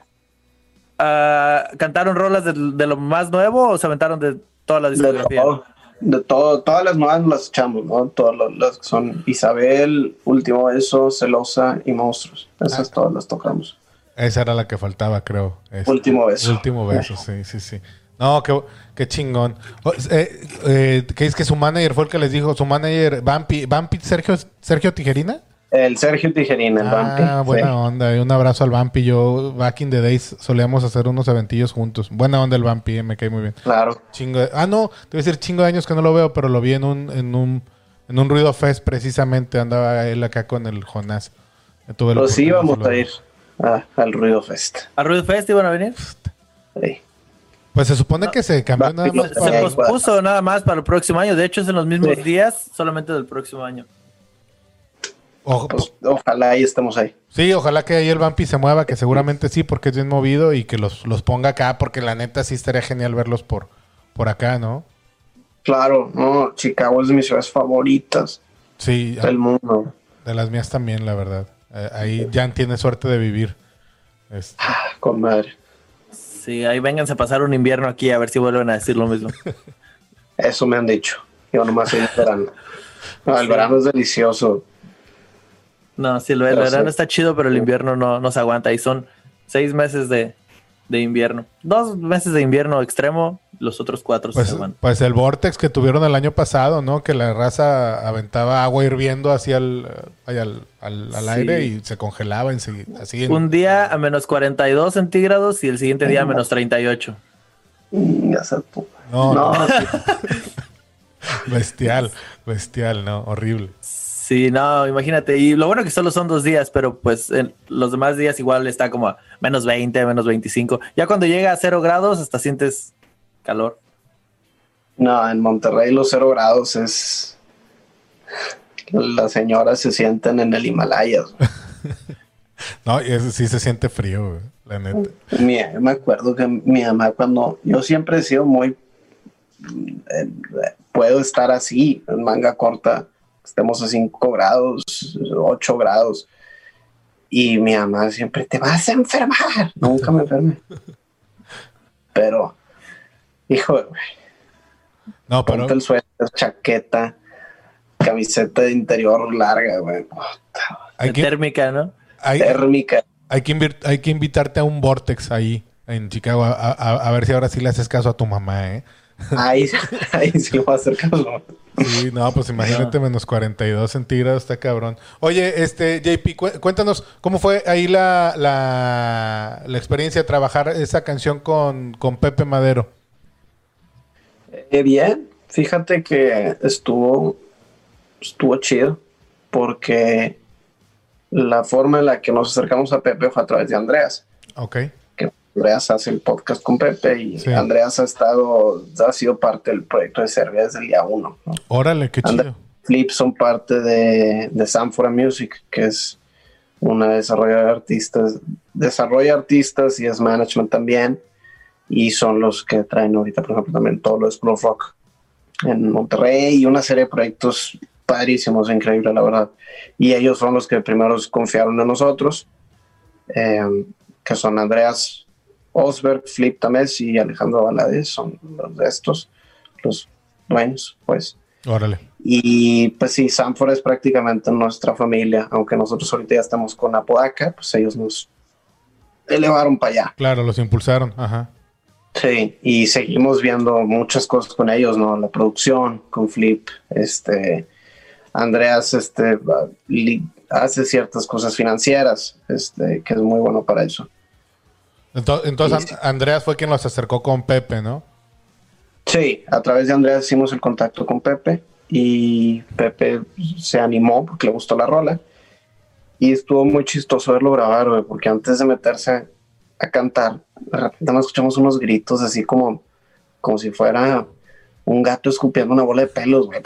ah, ¿Cantaron rolas de, de lo más nuevo o se aventaron de toda la De discografía? todo, de todo, todas las nuevas las echamos, ¿no? Todas las, las que son Isabel, Último Beso, Celosa y Monstruos. Esas Ah. todas las tocamos. Esa era la que faltaba, creo. Este, Último beso. Último beso, sí, sí, sí. No, qué, qué chingón. Eh, eh, ¿Qué es que su manager fue el que les dijo? Su manager, Vampi, Vampi Sergio, Sergio Tijerina. El Sergio Tijerina, el Ah, Vampi. buena sí. onda. y Un abrazo al Vampi. Yo, back in the days, solíamos hacer unos eventillos juntos. Buena onda el Vampi, eh, me cae muy bien. Claro. Chingo de- ah, no, te voy a decir chingo de años que no lo veo, pero lo vi en un, en un, en un Ruido Fest precisamente. Andaba él acá con el Jonás. Tuve Pues sí íbamos a ir a- al Ruido Fest. ¿A Ruido Fest iban a venir? Sí. Pues se supone que se cambió nada más. Se para- pospuso nada más para el próximo año. De hecho, es en los mismos Sí. días, solamente del próximo año. Pues, ojalá ahí estemos ahí. Sí, ojalá que ahí el Vampi se mueva, que seguramente sí, porque es bien movido y que los, los ponga acá, porque la neta sí estaría genial verlos por, por acá, ¿no? Claro, no, Chicago es de mis ciudades favoritas Sí, del mundo. de las mías también, la verdad. Eh, ahí Jan tiene suerte de vivir. Este, Ah, Con madre. Sí, ahí vénganse a pasar un invierno aquí a ver si vuelven a decir lo mismo. Eso me han dicho. Yo nomás soy el verano. No, el Sí. verano es delicioso. No, sí, el, el verano sí. está chido, pero el invierno no, no se aguanta. Y son seis meses de, de invierno. Dos meses de invierno extremo, los otros cuatro pues, se aguantan. pues el Vortex que tuvieron el año pasado, ¿no? Que la raza aventaba agua hirviendo hacia el, al, al- al Sí. aire y se congelaba enseguida. Así en- Un día a menos 42 centígrados y el siguiente día a menos 38. Mm, Ya sé tú. No, No, no, bestial, bestial, no, horrible. Sí, no, imagínate. Y lo bueno que solo son dos días, pero pues en los demás días igual está como a menos 20, menos 25. Ya cuando llega a cero grados, hasta sientes calor. No, en Monterrey los cero grados es. Las señoras se sienten en el Himalaya. No, y eso sí se siente frío, güey, la neta. Mi- me acuerdo que mi mamá, cuando yo siempre he sido muy. eh, puedo estar así, en manga corta, estemos a 5 grados, 8 grados. Y mi mamá siempre te vas a enfermar. Nunca me enfermé. Pero, hijo, güey, No, pero ponte el suéter, chaqueta, camiseta de interior larga, güey. hay que, Térmica, ¿no? hay, Térmica. hay que, invir- hay que invitarte a un Vortex ahí en Chicago a, a- a ver si ahora sí le haces caso a tu mamá, ¿eh? Ahí, ahí sí lo va a hacer caso. Sí, no, pues imagínate menos 42 centígrados, está cabrón. Oye, este, JP, cu- cuéntanos, ¿cómo fue ahí la, la, la experiencia de trabajar esa canción con, con Pepe Madero? Eh, bien, fíjate que estuvo, estuvo chido porque la forma en la que nos acercamos a Pepe fue a través de Andreas, Ok, Andreas hace el podcast con Pepe y Sí. Andreas ha estado, ha sido parte del proyecto de Serbia desde el día uno. ¿no? órale, qué chido. Flip son parte de, de Sanfora Music, que es una desarrolladora de artistas, desarrolla artistas y es management también, y son los que traen ahorita, por ejemplo, también todo lo de School of Rock en Monterrey y una serie de proyectos padrísimos, increíble, la verdad. Y ellos son los que primero confiaron en nosotros, eh, que son Andreas Osberg, Flip Tamés y Alejandro Valadez, son los de estos, los dueños, pues. Órale. Y pues sí, Sanford es prácticamente nuestra familia, aunque nosotros ahorita ya estamos con Apodaca, pues ellos nos elevaron para allá. Claro, los impulsaron, ajá. Sí, y seguimos viendo muchas cosas con ellos, ¿no? La producción con Flip, este, Andreas, este, hace ciertas cosas financieras, este, que es muy bueno para eso. Ento- Entonces, Sí. An- Andreas fue quien los acercó con Pepe, ¿no? Sí, a través de Andreas hicimos el contacto con Pepe y Pepe se animó porque le gustó la rola y estuvo muy chistoso verlo grabar, güey, porque antes de meterse a, a cantar, de repente nos escuchamos unos gritos así como, como si fuera un gato escupiendo una bola de pelos, güey.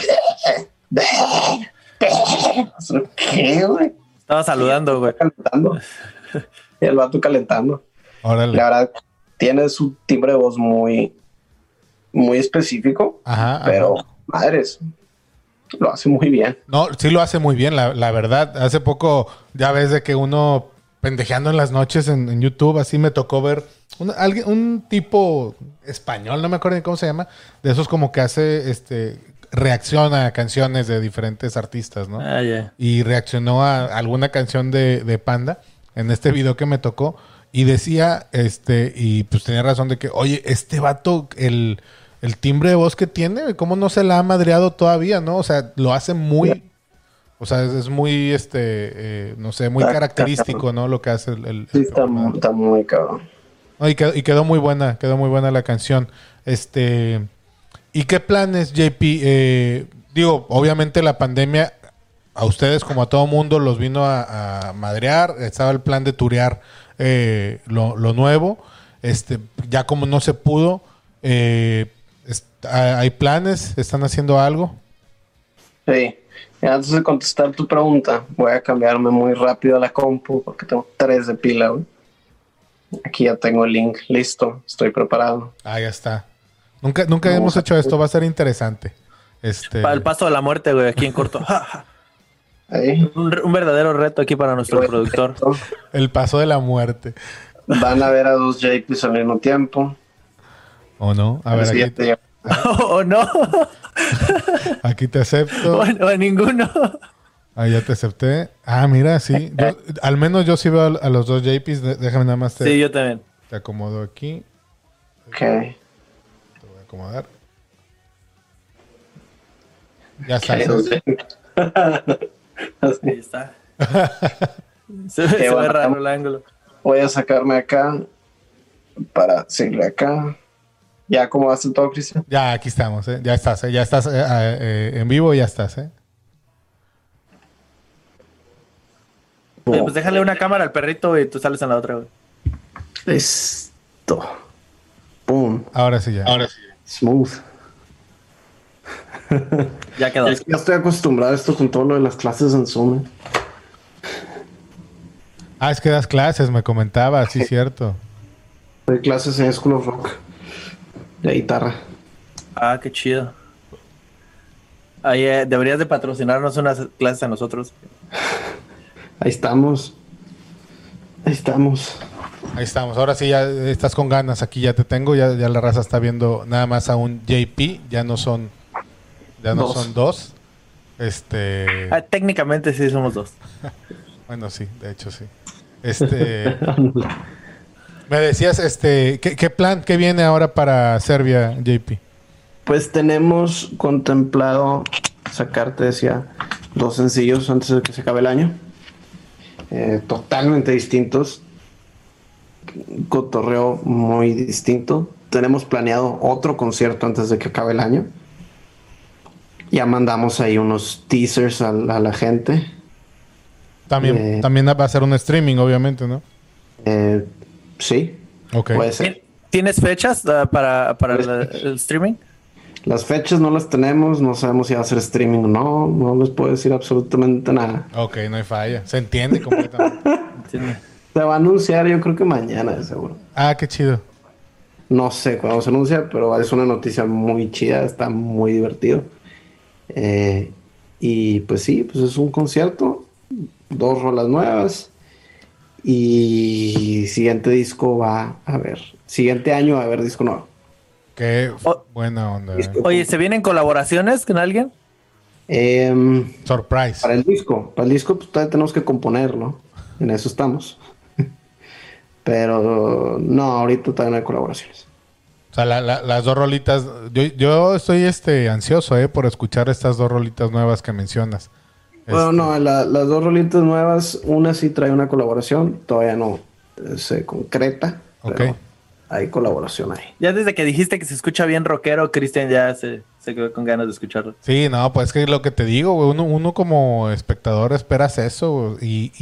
¿Qué, güey? Estaba saludando, güey. Calentando. Y el vato calentando. Órale. La verdad, tiene su timbre de voz muy, muy específico, Ajá, ajá. pero madres, lo hace muy bien. No, sí lo hace muy bien, la, la verdad. Hace poco, ya ves de que uno pendejeando en las noches en, en YouTube, así me tocó ver un, alguien, un tipo español, no me acuerdo ni cómo se llama, de esos como que hace, este, reacciona a canciones de diferentes artistas, ¿no? Ah, y reaccionó a alguna canción de, de Panda en este video que me tocó y decía, este, y pues tenía razón de que, oye, este vato, el, el timbre de voz que tiene, ¿cómo no se la ha madreado todavía, no? O sea, lo hace muy, o sea, es, es muy, este, eh, no sé, muy Está característico, ¿no? Lo que hace el... el- Sí, está, mu- está muy cabrón. no, y, quedó, y quedó muy buena, quedó muy buena la canción. Este, ¿y qué planes, JP? Eh, digo, obviamente la pandemia a ustedes como a todo mundo los vino a, a madrear. Estaba el plan de turear eh, lo, lo nuevo. Este, ya como no se pudo, eh, est- hay planes, están haciendo algo. Sí. Antes de contestar tu pregunta, voy a cambiarme muy rápido a la compu porque tengo tres de pila. güey. Aquí ya tengo el link listo, estoy preparado. Ah, ya está. Nunca, nunca hemos hecho esto, va a ser interesante. Este, Para el paso de la muerte, güey, aquí en corto. Ahí. un, verdadero reto aquí para nuestro productor. el paso de la muerte. Van a ver a dos JPs al mismo tiempo. ¿O no? A ver, aquí, ya- o no, aquí te acepto. o, o ninguno. Ah, ya te acepté. Ah, mira, sí. Yo- al menos yo sí veo a, a los dos JPs. Déjame nada más te, Sí, yo también. te acomodo aquí. Ok. Te voy a acomodar. Ya está. Ahí está. Se, se ve bueno. raro el ángulo. Voy a sacarme acá para seguirle acá. ¿Ya cómo vas en todo, Cristian? Ya, aquí estamos, ¿eh? Ya estás, ¿eh? Ya estás eh, eh, en vivo, ya estás, ¿eh? Oye, pues déjale una cámara al perrito y tú sales en la otra, güey. Esto. Boom. Ahora sí ya. Ahora sí. Smooth. Ya quedó. Es que ya estoy acostumbrado a esto con todo lo de las clases en Zoom. ¿eh? Ah, es que das clases, me comentaba, sí, cierto. Doy clases en School of Rock. De guitarra. Ah, qué chido. Ahí, eh, deberías de patrocinarnos unas clases a nosotros. Ahí estamos. Ahí estamos. Ahí estamos. Ahora sí ya estás con ganas. Aquí ya te tengo. Ya, ya la raza está viendo nada más a un JP. Ya no son, ya no Dos. son dos. Este, Ah, técnicamente sí somos dos. bueno, sí, de hecho sí. Este, me decías, este, ¿qué, qué plan, qué viene ahora para Serbia, JP? Pues tenemos contemplado sacar, te decía, dos sencillos antes de que se acabe el año. Eh, totalmente distintos. Cotorreo muy distinto. Tenemos planeado otro concierto antes de que acabe el año. Ya mandamos ahí unos teasers a, la- a la gente. También, Eh. también va a ser un streaming, obviamente, ¿no? Eh, sí, Ok. puede ser. ¿Tien- ¿Tienes fechas ah, para, para el, el streaming? Las fechas no las tenemos, no sabemos si va a ser streaming o no, no les puedo decir absolutamente nada. Ok, no hay falla. Se entiende completamente. Se va a anunciar yo creo que mañana, de seguro. ah, qué chido. No sé cuándo se anuncia, pero es una noticia muy chida, está muy divertido. Eh, y pues sí, pues es un concierto, dos rolas nuevas. Y siguiente disco va a haber, siguiente año va a haber disco nuevo. Qué Oh. buena onda. eh. Oye, ¿se vienen colaboraciones con alguien? Em, Surprise. para el disco, para el disco pues todavía tenemos que componerlo, en eso estamos. Pero no, ahorita todavía no hay colaboraciones. O sea, la- la- las dos rolitas. Yo, yo estoy este, ansioso, ¿eh? Por escuchar estas dos rolitas nuevas que mencionas. Bueno, Este, no, la- las dos rolitas nuevas, una sí trae una colaboración, todavía no se concreta, Ok. pero hay colaboración ahí. Ya desde que dijiste que se escucha bien rockero, Cristian ya se, se quedó con ganas de escucharlo. Sí, no, pues es que lo que te digo, güey, uno, uno como espectador esperas eso y,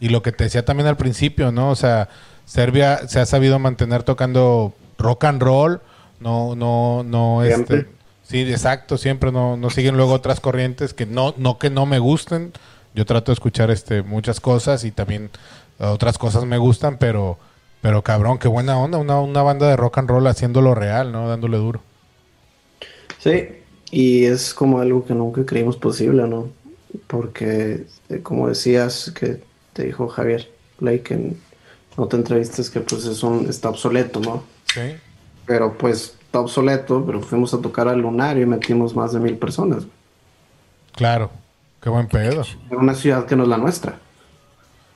y lo que te decía también al principio, ¿no? O sea, Serbia se ha sabido mantener tocando rock and roll, no, no, no, Siempre. este, sí, exacto, siempre no, no siguen luego otras corrientes que no, no que no me gusten. Yo trato de escuchar este muchas cosas y también otras cosas me gustan, pero, pero cabrón, qué buena onda, una, una banda de rock and roll haciéndolo real, ¿no? Dándole duro. Sí, y es como algo que nunca creímos posible, ¿no? Porque, eh, como decías, que te dijo Javier Blake en otra entrevista, es que pues es un, está obsoleto, ¿no? Sí. Pero pues está obsoleto, pero fuimos a tocar al Lunario y metimos más de mil personas. Claro, qué buen pedo. En una ciudad que no es la nuestra.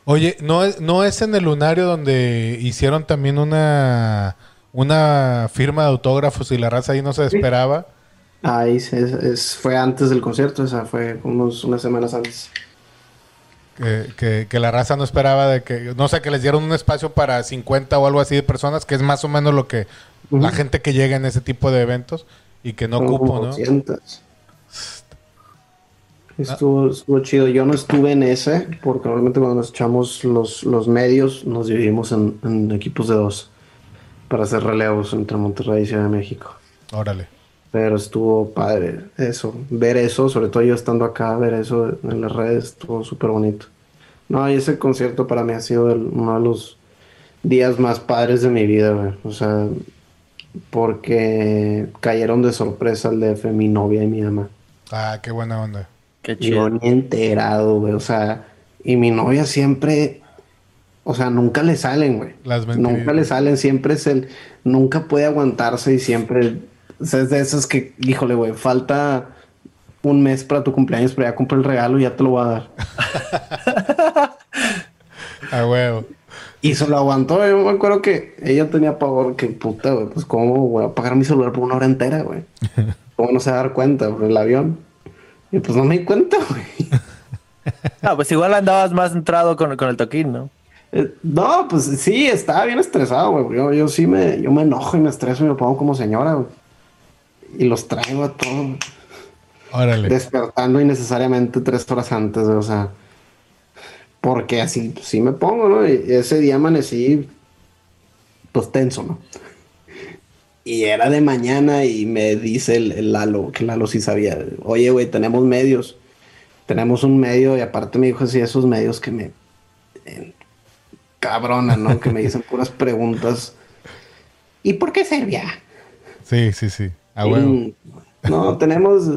Oye, ¿no es, ¿no es en el lunario donde hicieron también una, una firma de autógrafos y la raza ahí no se esperaba? Ahí se- es- es- fue antes del concierto, o sea, fue unos, unas semanas antes. Que, que- que la raza no esperaba de que, no sé, que les dieron un espacio para 50 o algo así de personas, que es más o menos lo que la gente que llega en ese tipo de eventos y que no Fueron cupo, como ¿no? 200. Estuvo, estuvo chido. Yo no estuve en ese, porque normalmente cuando nos echamos los, los medios, nos dividimos en, en equipos de dos para hacer relevos entre Monterrey y Ciudad de México. Órale. Pero estuvo padre eso, ver eso, sobre todo yo estando acá, ver eso en las redes, estuvo súper bonito. No, y ese concierto para mí ha sido el- uno de los días más padres de mi vida, güey. O sea, porque cayeron de sorpresa al DF mi novia y mi ama. Ah, qué buena onda. Qué Yo chido. ni enterado, güey. O sea, y mi novia siempre, o sea, nunca le salen, güey. Las mentiras. Nunca le salen, siempre es el, nunca puede aguantarse y siempre, o sea, es de esas que, híjole, güey, falta un mes para tu cumpleaños, pero ya compré el regalo y ya te lo voy a dar. A huevo. Y se lo aguantó, yo me acuerdo que ella tenía pavor, que puta, güey, pues cómo voy a pagar mi celular por una hora entera, güey. ¿Cómo no se va a dar cuenta por el avión? Y pues no me di cuenta, güey. Ah, pues igual andabas más entrado con, con el toquín, ¿no? Eh, no, pues sí, estaba bien estresado, güey. Yo, yo sí me, yo me enojo y me estreso y me pongo como señora, güey. Y los traigo a todos. Órale. Despertando innecesariamente tres horas antes, o sea. Porque así, sí me pongo, ¿no? Y ese día amanecí, pues tenso, ¿no? Y era de mañana y me dice el, el Lalo, que Lalo sí sabía, oye, güey, tenemos medios. Tenemos un medio y aparte me dijo así, esos medios que me... eh, cabrona, ¿no? Que me dicen puras preguntas. ¿Y por qué Serbia? Sí, sí, sí. No, tenemos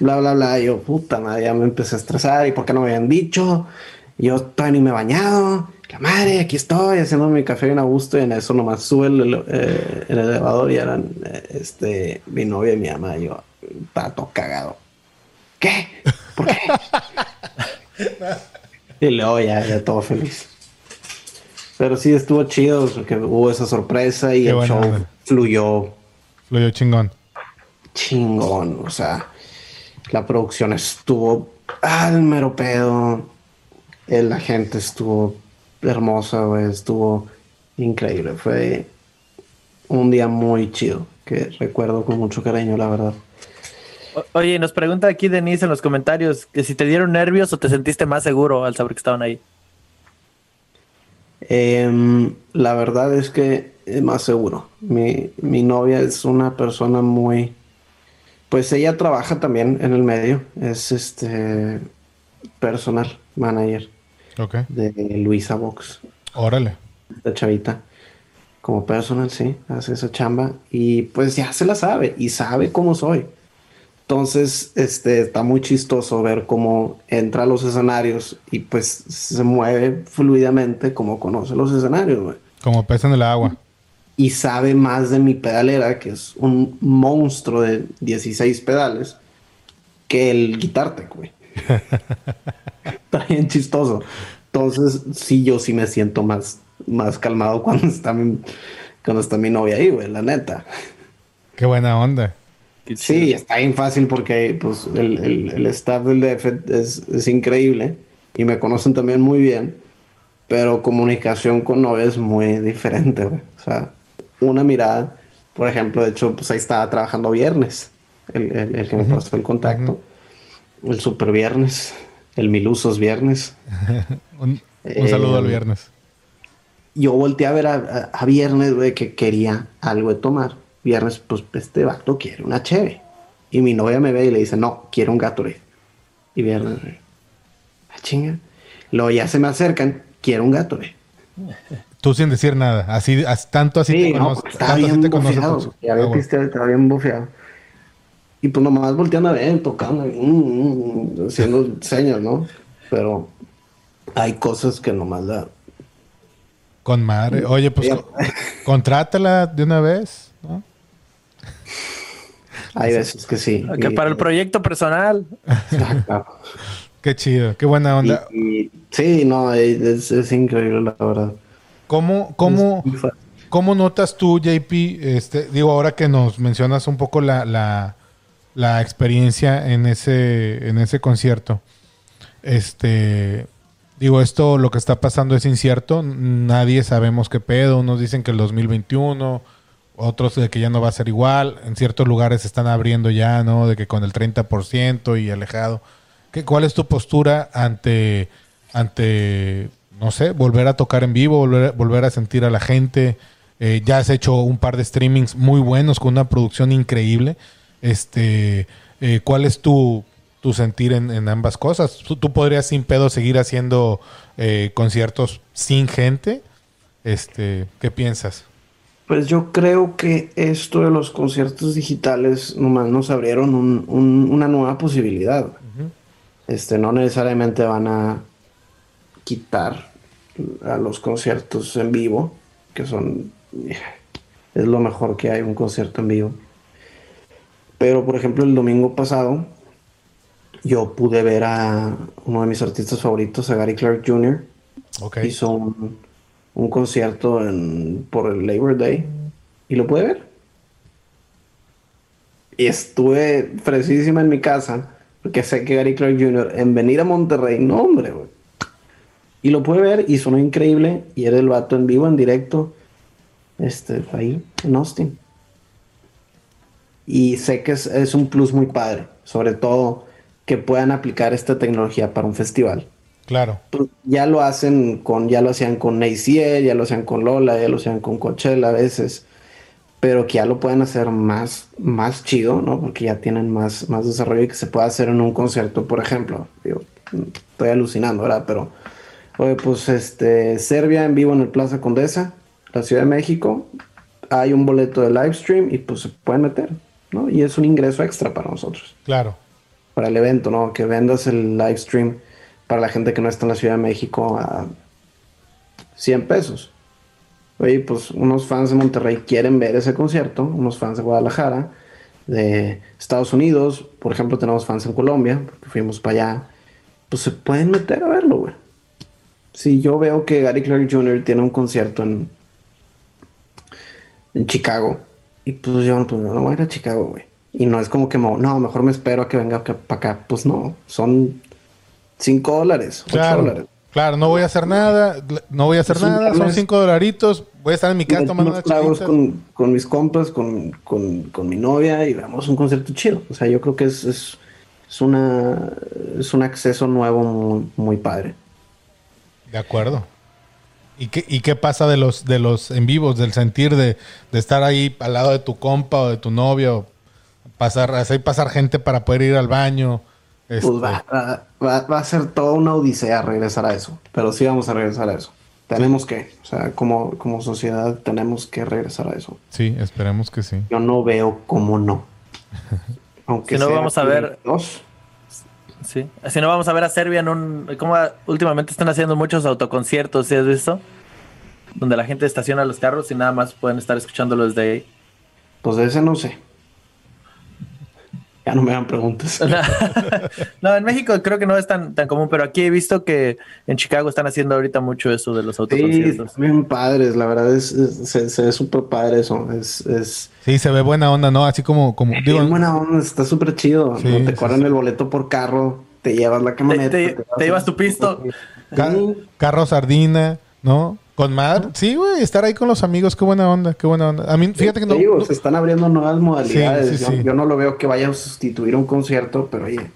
bla, bla, bla. Y yo, puta madre, ya me empecé a estresar. ¿Y por qué no me habían dicho? Yo todavía ni me he bañado. La madre, aquí estoy haciendo mi café bien a gusto. Y en eso nomás sube el, eh, el elevador y eran eh, este, mi novia y mi ama. Y yo, pato cagado. ¿Qué? ¿Por qué? y luego ya, ya todo feliz. Pero sí estuvo chido porque hubo esa sorpresa y Qué el show onda. fluyó Fluyó chingón. Chingón. O sea, la producción estuvo al mero pedo. La gente estuvo hermosa, güey. Estuvo increíble. Fue un día muy chido que recuerdo con mucho cariño, la verdad. O- Oye, nos pregunta aquí Denise en los comentarios que si te dieron nervios o te sentiste más seguro al saber que estaban ahí. Em, la verdad es que es más seguro. Mi, mi novia es una persona muy... Pues ella trabaja también en el medio. Es este personal manager de Luisa Box. Órale. La chavita. Como personal, sí, hace esa chamba. Y pues ya se la sabe y sabe cómo soy. Entonces, este, está muy chistoso ver cómo entra a los escenarios y pues se mueve fluidamente como conoce los escenarios, güey. Como pesa en el agua. Y sabe más de mi pedalera, que es un monstruo de 16 pedales, que el guitarte, güey. está bien chistoso. Entonces, sí, yo sí me siento más, más calmado cuando está mi, cuando está mi novia ahí, güey, la neta. Qué buena onda. Sí, está bien fácil porque pues, el, el- el staff del DF es, es increíble y me conocen también muy bien, pero comunicación con novia es muy diferente, güey. O sea, una mirada, por ejemplo, de hecho, pues ahí estaba trabajando viernes, el, el- el que me pasó el contacto, el super viernes, el milusos viernes. Un, un saludo Eh, al viernes. yo volteé a ver a, a- a Viernes, güey, que quería algo de tomar. Viernes, pues este vato quiere una cheve. Y mi novia me ve y le dice, no, quiero un Gatorade. Y Viernes, güey, ah, chinga. Luego ya se me acercan, quiero un Gatorade. Tú sin decir nada. Así, as- tanto así Sí, te no, conoce. porque estaba tanto así bien te conoce bofeado. por su- Ya había bueno. pisteado, estaba bien bofeado. Y pues nomás volteando a ver, tocando, mm, mm, haciendo señas, ¿no? Pero hay cosas que nomás la... Con madre. Oye, pues Ya. contrátala de una vez. ¿no? Hay veces que sí. Que Y- para el proyecto personal. Qué chido. Qué buena onda. Y- y- sí, no, es, es increíble, la verdad. ¿Cómo, cómo. ¿Cómo notas tú, JP? Este, digo, ahora que nos mencionas un poco la, la, la experiencia en ese, en ese concierto. Este, digo, esto lo que está pasando es incierto. Nadie sabemos qué pedo. Unos dicen que el 2021, otros de que ya no va a ser igual. En ciertos lugares se están abriendo ya, ¿no? De que con el 30% y alejado. ¿Qué, ¿Cuál es tu postura ante, ante, no sé, volver a tocar en vivo, volver, volver a sentir a la gente? Eh, ya has hecho un par de streamings muy buenos con una producción increíble. Este, eh, ¿Cuál es tu, tu sentir en, en ambas cosas? ¿Tú, tú podrías sin pedo seguir haciendo eh, conciertos sin gente? Este, ¿Qué piensas? Pues yo creo que esto de los conciertos digitales nomás nos abrieron un- un- una nueva posibilidad. Este, no necesariamente van a quitar a los conciertos en vivo, que son es lo mejor que hay un concierto en vivo. Pero por ejemplo el domingo pasado yo pude ver a uno de mis artistas favoritos, a Gary Clark Jr. Ok. hizo un, un concierto en- por el Labor Day y lo pude ver. Y estuve fresísima en mi casa porque sé que Gary Clark Jr. en venir a Monterrey, no hombre, güey. Y lo pude ver y sonó increíble. Y era el vato en vivo, en directo. Este, ahí, en Austin. Y sé que es, es un plus muy padre. Sobre todo que puedan aplicar esta tecnología para un festival. Claro. Pues, ya lo hacen con, ya lo hacían con ACL, ya lo hacían con Lola, ya lo hacían con Coachella a veces, pero que ya lo pueden hacer más, más chido, ¿no? Porque ya tienen más, más desarrollo y que se pueda hacer en un concierto, por ejemplo. Digo, estoy alucinando, ¿verdad? Pero, oye, pues este, Serbia en vivo en el Plaza Condesa, la Ciudad de México, hay un boleto de live stream y pues se pueden meter, ¿no? Y es un ingreso extra para nosotros, Claro. para el evento, ¿no? Que vendas el live stream para la gente que no está en la Ciudad de México a 100 pesos. Oye, pues unos fans de Monterrey quieren ver ese concierto, unos fans de Guadalajara, de Estados Unidos, por ejemplo, tenemos fans en Colombia, porque fuimos para allá, pues se pueden meter a verlo, güey. Si yo veo que Gary Clark Jr. tiene un concierto en, en Chicago, y pues yo pues, no voy a ir a Chicago, güey. Y no es como que, me- no, mejor me espero a que venga para acá. Pues no, son 5 dólares, 8 Claro. dólares. Claro, no voy a hacer nada, no voy a hacer nada, son viernes. cinco dolaritos, voy a estar en mi casa Unos tomando una tragos con, con mis compas, con, con, con mi novia y vemos un concierto chido. O sea, yo creo que es, es, es una es un acceso nuevo muy, muy padre. De acuerdo. ¿Y qué, ¿Y qué pasa de los de los en vivos, del sentir de, de estar ahí al lado de tu compa o de tu novio, pasar, hacer pasar gente para poder ir al baño? Este, Pues va, va, va- va a ser toda una odisea regresar a eso. Pero sí vamos a regresar a eso. Tenemos que, o sea, como, como sociedad tenemos que regresar a eso. Sí, esperemos que sí. Yo no veo cómo no. Aunque Si no, sea vamos a ver- dos. Sí. Así no vamos a ver a Serbia en un. Como últimamente están haciendo muchos autoconciertos, ¿sí has visto? Donde la gente estaciona los carros y nada más pueden estar escuchándolo desde ahí. Pues de ese no sé. Ya no me hagan preguntas. no, en México creo que no es tan, tan común, pero aquí he visto que en Chicago están haciendo ahorita mucho eso de los Sí, autoconciertos. están bien padres, la verdad es, es- se, se ve súper padre eso. Es, es Sí, se ve buena onda, ¿no? Así como, como digo, bien buena onda, está súper chido. Sí, ¿no? sí, Te cobran sí. el boleto por carro, te llevas la camioneta. te- llevas tu pisto. ca- Sí, carro sardina, ¿no? Con madre. Sí, güey, estar ahí con los amigos, qué buena onda, qué buena onda. A mí, fíjate que no. digo, no- se están abriendo nuevas modalidades. Sí, sí, yo, sí. yo no lo veo que vaya a sustituir un concierto, pero oye,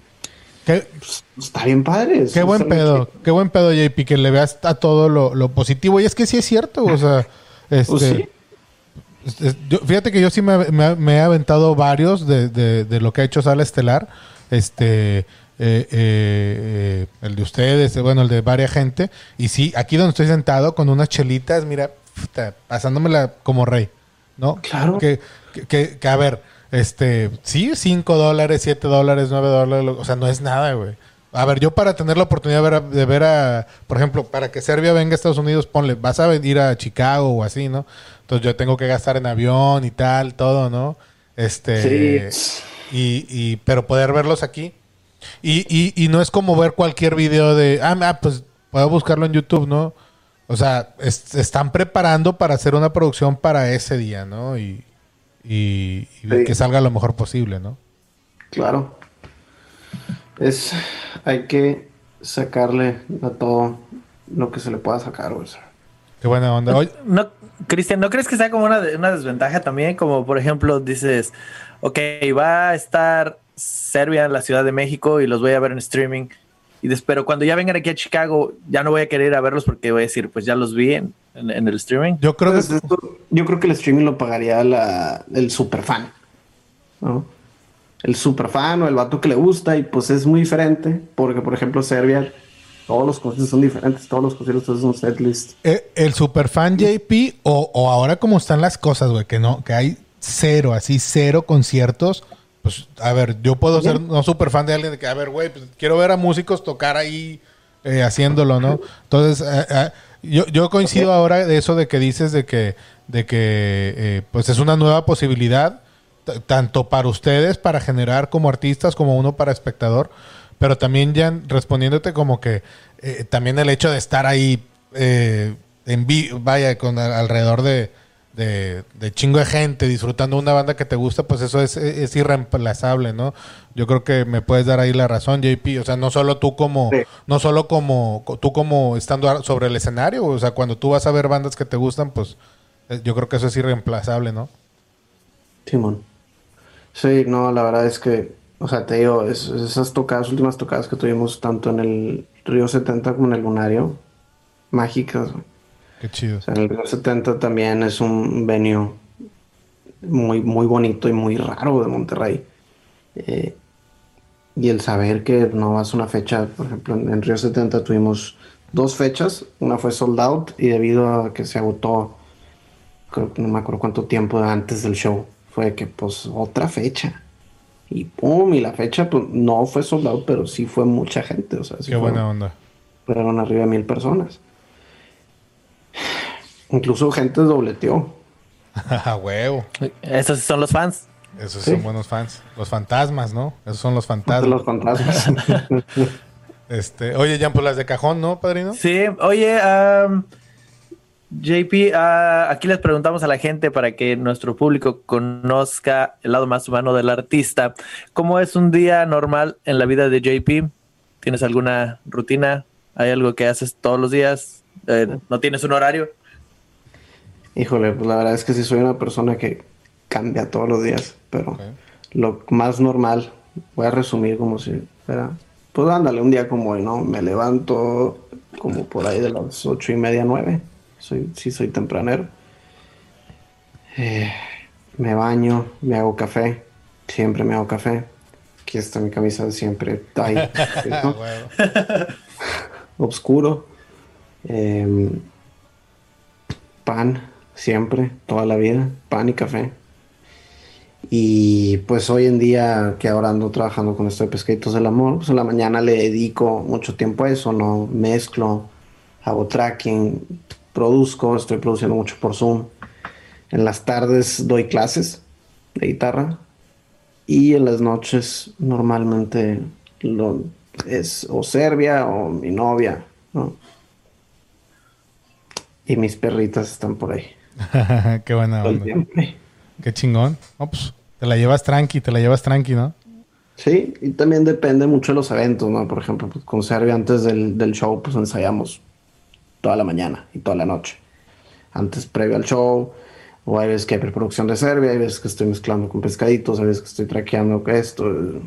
qué, pues, está bien padre. qué buen pedo, qué buen pedo, JP, que le veas a todo lo, lo positivo. Y es que sí es cierto, o sea, este. Pues sí. Es- es- yo- fíjate que yo sí me, me- me he aventado varios de, de- de lo que ha hecho Sala Estelar. Este, eh, eh, eh, el de ustedes, eh, bueno, el de varias gente. Y sí, aquí donde estoy sentado con unas chelitas, mira, puta, pasándomela como rey, ¿no? Claro. Que, que, a ver, este, sí, 5 dólares, 7 dólares, 9 dólares, o sea, no es nada, güey. A ver, yo para tener la oportunidad de ver, a, de ver a, por ejemplo, para que Serbia venga a Estados Unidos, ponle, vas a ir a Chicago o así, ¿no? Entonces yo tengo que gastar en avión y tal, todo, ¿no? Este, Sí. y, y, pero poder verlos aquí. Y, y, y no es como ver cualquier video de, ah, ah, pues puedo buscarlo en YouTube, ¿no? O sea, es- se están preparando para hacer una producción para ese día, ¿no? Y, y, y Sí. que salga lo mejor posible, ¿no? Claro. Es, hay que sacarle a todo lo que se le pueda sacar, güey. Qué buena onda. Oye, No, Cristian, ¿no crees que sea como una, de- una desventaja también? Como por ejemplo dices, ok, va a estar Serbia en la Ciudad de México y los voy a ver en streaming. Y des- pero cuando ya vengan aquí a Chicago, ya no voy a querer ir a verlos porque voy a decir, pues ya los vi en, en- en el streaming. yo creo que... Esto- yo creo que el streaming lo pagaría la, el super fan. ¿no? El super fan o el vato que le gusta y pues es muy diferente porque por ejemplo Serbia todos los conciertos son diferentes, todos los conciertos son setlist. Eh, el superfan JP o, o ahora como están las cosas, güey, que no, que hay cero, así cero conciertos. Pues, a ver, yo puedo ser no superfan de alguien de que, a ver, güey, pues, quiero ver a músicos tocar ahí eh, haciéndolo, ¿no? Entonces, eh, eh, yo, yo coincido ahora de eso de que dices de que, de que pues es una nueva posibilidad, tanto para ustedes, para generar como artistas, como uno para espectador, pero también ya respondiéndote como que también el hecho de estar ahí en vaya, con alrededor de, de, de chingo de gente disfrutando una banda que te gusta, pues eso es, es irreemplazable, ¿no? Yo creo que me puedes dar ahí la razón, JP. O sea, no solo tú como, Sí. no solo como tú como estando sobre el escenario, o sea, cuando tú vas a ver bandas que te gustan, pues eh, yo creo que eso es irreemplazable, ¿no? Simón. Sí, no, la verdad es que, o sea, te digo, es- esas tocadas, últimas tocadas que tuvimos tanto en el Río 70 como en el Lunario, mágicas, güey. Qué chido. O sea, el Río 70 también es un venue muy, muy bonito y muy raro de Monterrey. Eh, y el saber que no vas a una fecha, por ejemplo, en, en Río 70 tuvimos dos fechas, una fue sold out y debido a que se agotó, creo que no me acuerdo cuánto tiempo antes del show, fue que pues otra fecha. Y pum, y la fecha pues no fue sold out, pero sí fue mucha gente, o sea, sí Qué buena onda. fueron arriba de mil personas. Incluso gente dobleteó. A huevo. Esos sí son los fans. Esos Sí. son buenos fans. Los fantasmas, ¿no? Esos son los fantasmas. los fantasmas. Este, oye, ya pues las de cajón, ¿no, padrino? Sí, oye, am, JP, ah, aquí les preguntamos a la gente para que nuestro público conozca el lado más humano del artista. ¿Cómo es un día normal en la vida de JP? ¿Tienes alguna rutina? ¿Hay algo que haces todos los días? Eh, ¿No tienes un horario? Híjole, pues la verdad es que sí soy una persona que cambia todos los días, pero lo más normal, voy a resumir como si fuera, pues ándale, un día como hoy, ¿no? Me levanto como por ahí de las ocho y media, nueve, soy, sí soy tempranero. Eh, me baño, me hago café, siempre me hago café. Aquí está mi camisa de siempre, tie, A ¿no? huevo. Em, pan, siempre, toda la vida, pan y café. Y pues hoy en día que ahora ando trabajando con esto de Pescaditos del Amor, pues en la mañana le dedico mucho tiempo a eso, ¿no? Mezclo, hago tracking, produzco, estoy produciendo mucho por Zoom. En las tardes doy clases de guitarra y en las noches normalmente lo, es o Serbia o mi novia, ¿no? Y mis perritas están por ahí. Qué buena onda. Qué chingón. No, pues, te la llevas tranqui, te la llevas tranqui, ¿no? Sí, y también depende mucho de los eventos, ¿no? Por ejemplo, pues, con Serbia antes del, del show, pues ensayamos toda la mañana y toda la noche. Antes, previo al show, o hay veces que hay preproducción de Serbia, hay veces que estoy mezclando con pescaditos, hay veces que estoy traqueando con esto. eh,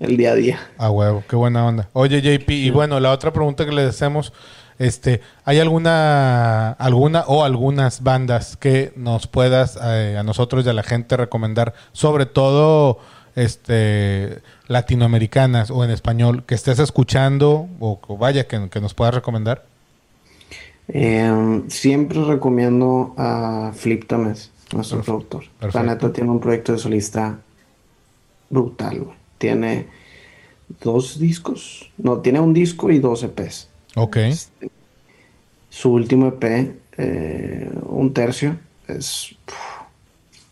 El día a día. A huevo, qué buena onda. Oye, JP, y bueno, la otra pregunta que le hacemos, este, ¿hay alguna, alguna o algunas bandas que nos puedas eh, a nosotros y a la gente recomendar, sobre todo, este, latinoamericanas o en español, que estés escuchando o, o vaya que, que nos puedas recomendar? Eh, siempre recomiendo a Flip Tames, nuestro productor. perfecto. La neta tiene un proyecto de solista brutal. Tiene dos discos, no, tiene un disco y dos EPs. Ok, Su último EP, eh, un tercio, es uf,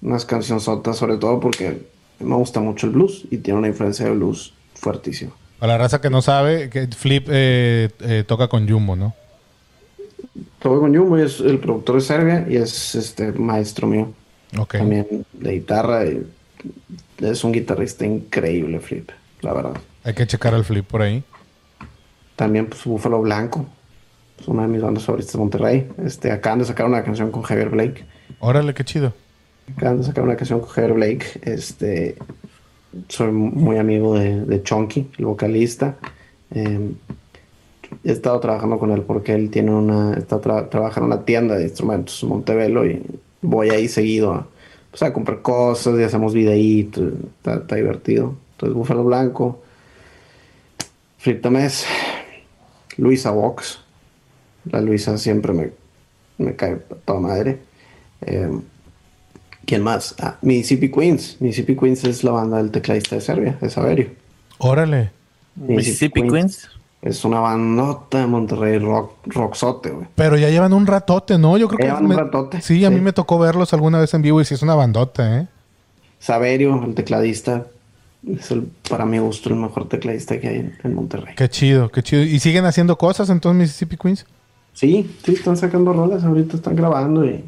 unas canciones sotas, sobre todo porque me gusta mucho el blues y tiene una influencia de blues fuertísima. para la raza que no sabe, que Flip eh, eh, toca con Jumbo, ¿no? Todo con Jumbo y es el productor de Serbia y es este maestro mío. Ok. también de guitarra. y es un guitarrista increíble, Flip, la verdad. Hay que checar al Flip por ahí. También, pues, Búfalo Blanco. Es una de mis bandas favoritas de Monterrey. Este, acaban de sacar una canción con Javier Blake. Órale, qué chido. Acaban de sacar una canción con Javier Blake. Este, soy muy amigo de, de Chonky, el vocalista. Eh, he estado trabajando con él porque él tiene una, está tra- trabaja en una tienda de instrumentos en Montevelo y voy ahí seguido a, pues, a comprar cosas y hacemos videitos, está, está divertido. Entonces, Búfalo Blanco, Flip Tamés, Luisa Vox. La Luisa siempre me, me cae toda madre. Eh, ¿Quién más? Ah, Mississippi Queens. Mississippi Queens es la banda del tecladista de Serbia, de Saverio. Órale. Mississippi Queens. Es una bandota de Monterrey, rock, rockzote, güey. Pero ya llevan un ratote, ¿no? Yo creo que Llevan un me- ratote, Sí, a sí. mí me tocó verlos alguna vez en vivo y sí es una bandota, ¿eh? Saverio, el tecladista, es el, para mi gusto el mejor tecladista que hay en, en Monterrey. Qué chido, qué chido. ¿Y siguen haciendo cosas entonces Mississippi Queens? Sí, sí, están sacando rolas, ahorita están grabando y,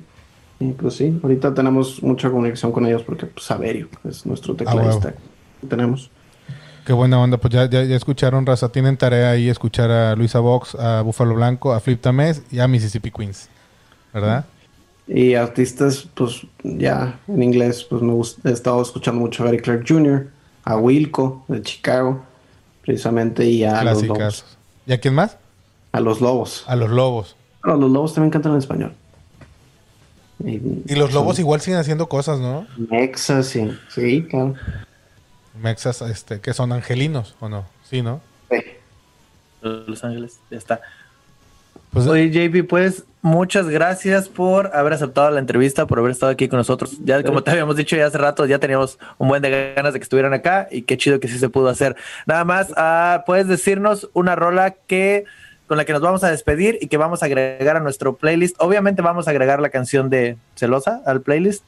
y pues sí, ahorita tenemos mucha conexión con ellos porque pues Saverio es nuestro tecladista. que tenemos. Qué buena onda, pues ya, ya, ya escucharon, raza. Tienen tarea ahí escuchar a Luisa Vox, a Búfalo Blanco, a Flip Tamés y a Mississippi Queens. ¿Verdad? Y artistas, pues ya en inglés, pues me gusta, he estado escuchando mucho a Gary Clark Jr., a Wilco de Chicago, precisamente, y a los lobos. ¿Y a quién más? A los lobos. A los lobos. Pero los lobos también cantan en español. Y, Y los lobos son igual siguen haciendo cosas, ¿no? Mexas, sí. Sí, claro. Mexas, este, que son angelinos, ¿o no? Sí, ¿no? Sí. Los Ángeles, ya está. Pues, Oye, JP, pues muchas gracias por haber aceptado la entrevista, por haber estado aquí con nosotros. Ya como te habíamos dicho ya hace rato, ya teníamos un buen de ganas de que estuvieran acá y qué chido que sí se pudo hacer. Nada más, ah, puedes decirnos una rola que con la que nos vamos a despedir y que vamos a agregar a nuestro playlist. Obviamente vamos a agregar la canción de Celosa al playlist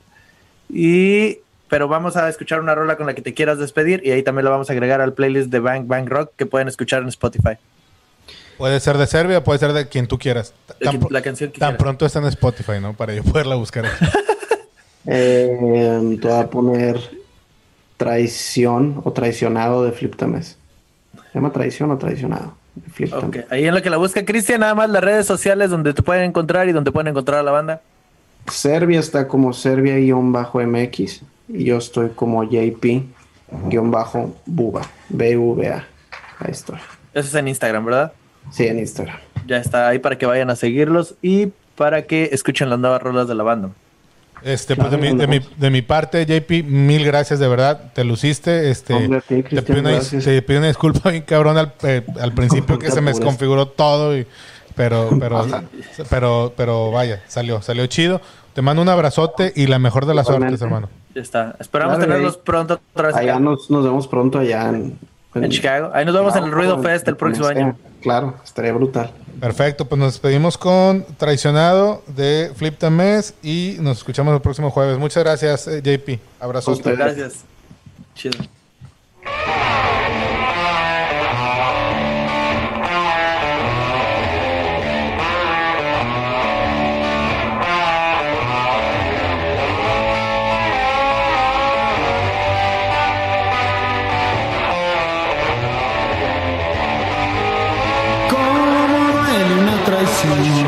y pero vamos a escuchar una rola con la que te quieras despedir y ahí también la vamos a agregar al playlist de Bang Bang Rock que pueden escuchar en Spotify. Puede ser de Serbia, puede ser de quien tú quieras. Tan, La canción que tan quieras. pronto está en Spotify, ¿no? Para yo poderla buscar. aquí. Eh, te voy a poner traición o traicionado de Flip Tames. ¿Se llama traición o traicionado? De Flip Ok, Tames. ahí en lo que la busca Cristian, nada más las redes sociales donde te pueden encontrar y donde pueden encontrar a la banda. Serbia está como Serbia-MX y yo estoy como JP-Buba. B-U-B-A. Ahí estoy. Eso es en Instagram, ¿verdad? Sí, en Instagram. Ya está ahí para que vayan a seguirlos y para que escuchen las nuevas rolas de la banda. Este, pues de mi, de, mi, de mi parte, JP, mil gracias de verdad. Te luciste. Este, Hombre, a ti, te, pido una, te pido una disculpa bien cabrón al, eh, al principio que se me desconfiguró todo. y- pero, pero, pero, pero vaya, salió, salió chido. Te mando un abrazote y la mejor de las Igualmente. suertes, hermano. Ya está. Esperamos Claro, tenerlos ahí- pronto otra vez Allá nos, nos vemos pronto allá en, en Chicago. Ahí nos vemos en el Ruido Fest el próximo año. Claro, estaría brutal. Perfecto, pues nos despedimos con Traicionado de Flip Tamés y nos escuchamos el próximo jueves. Muchas gracias, eh, JP. Abrazote. Ustedes. Gracias. Chido. Cómo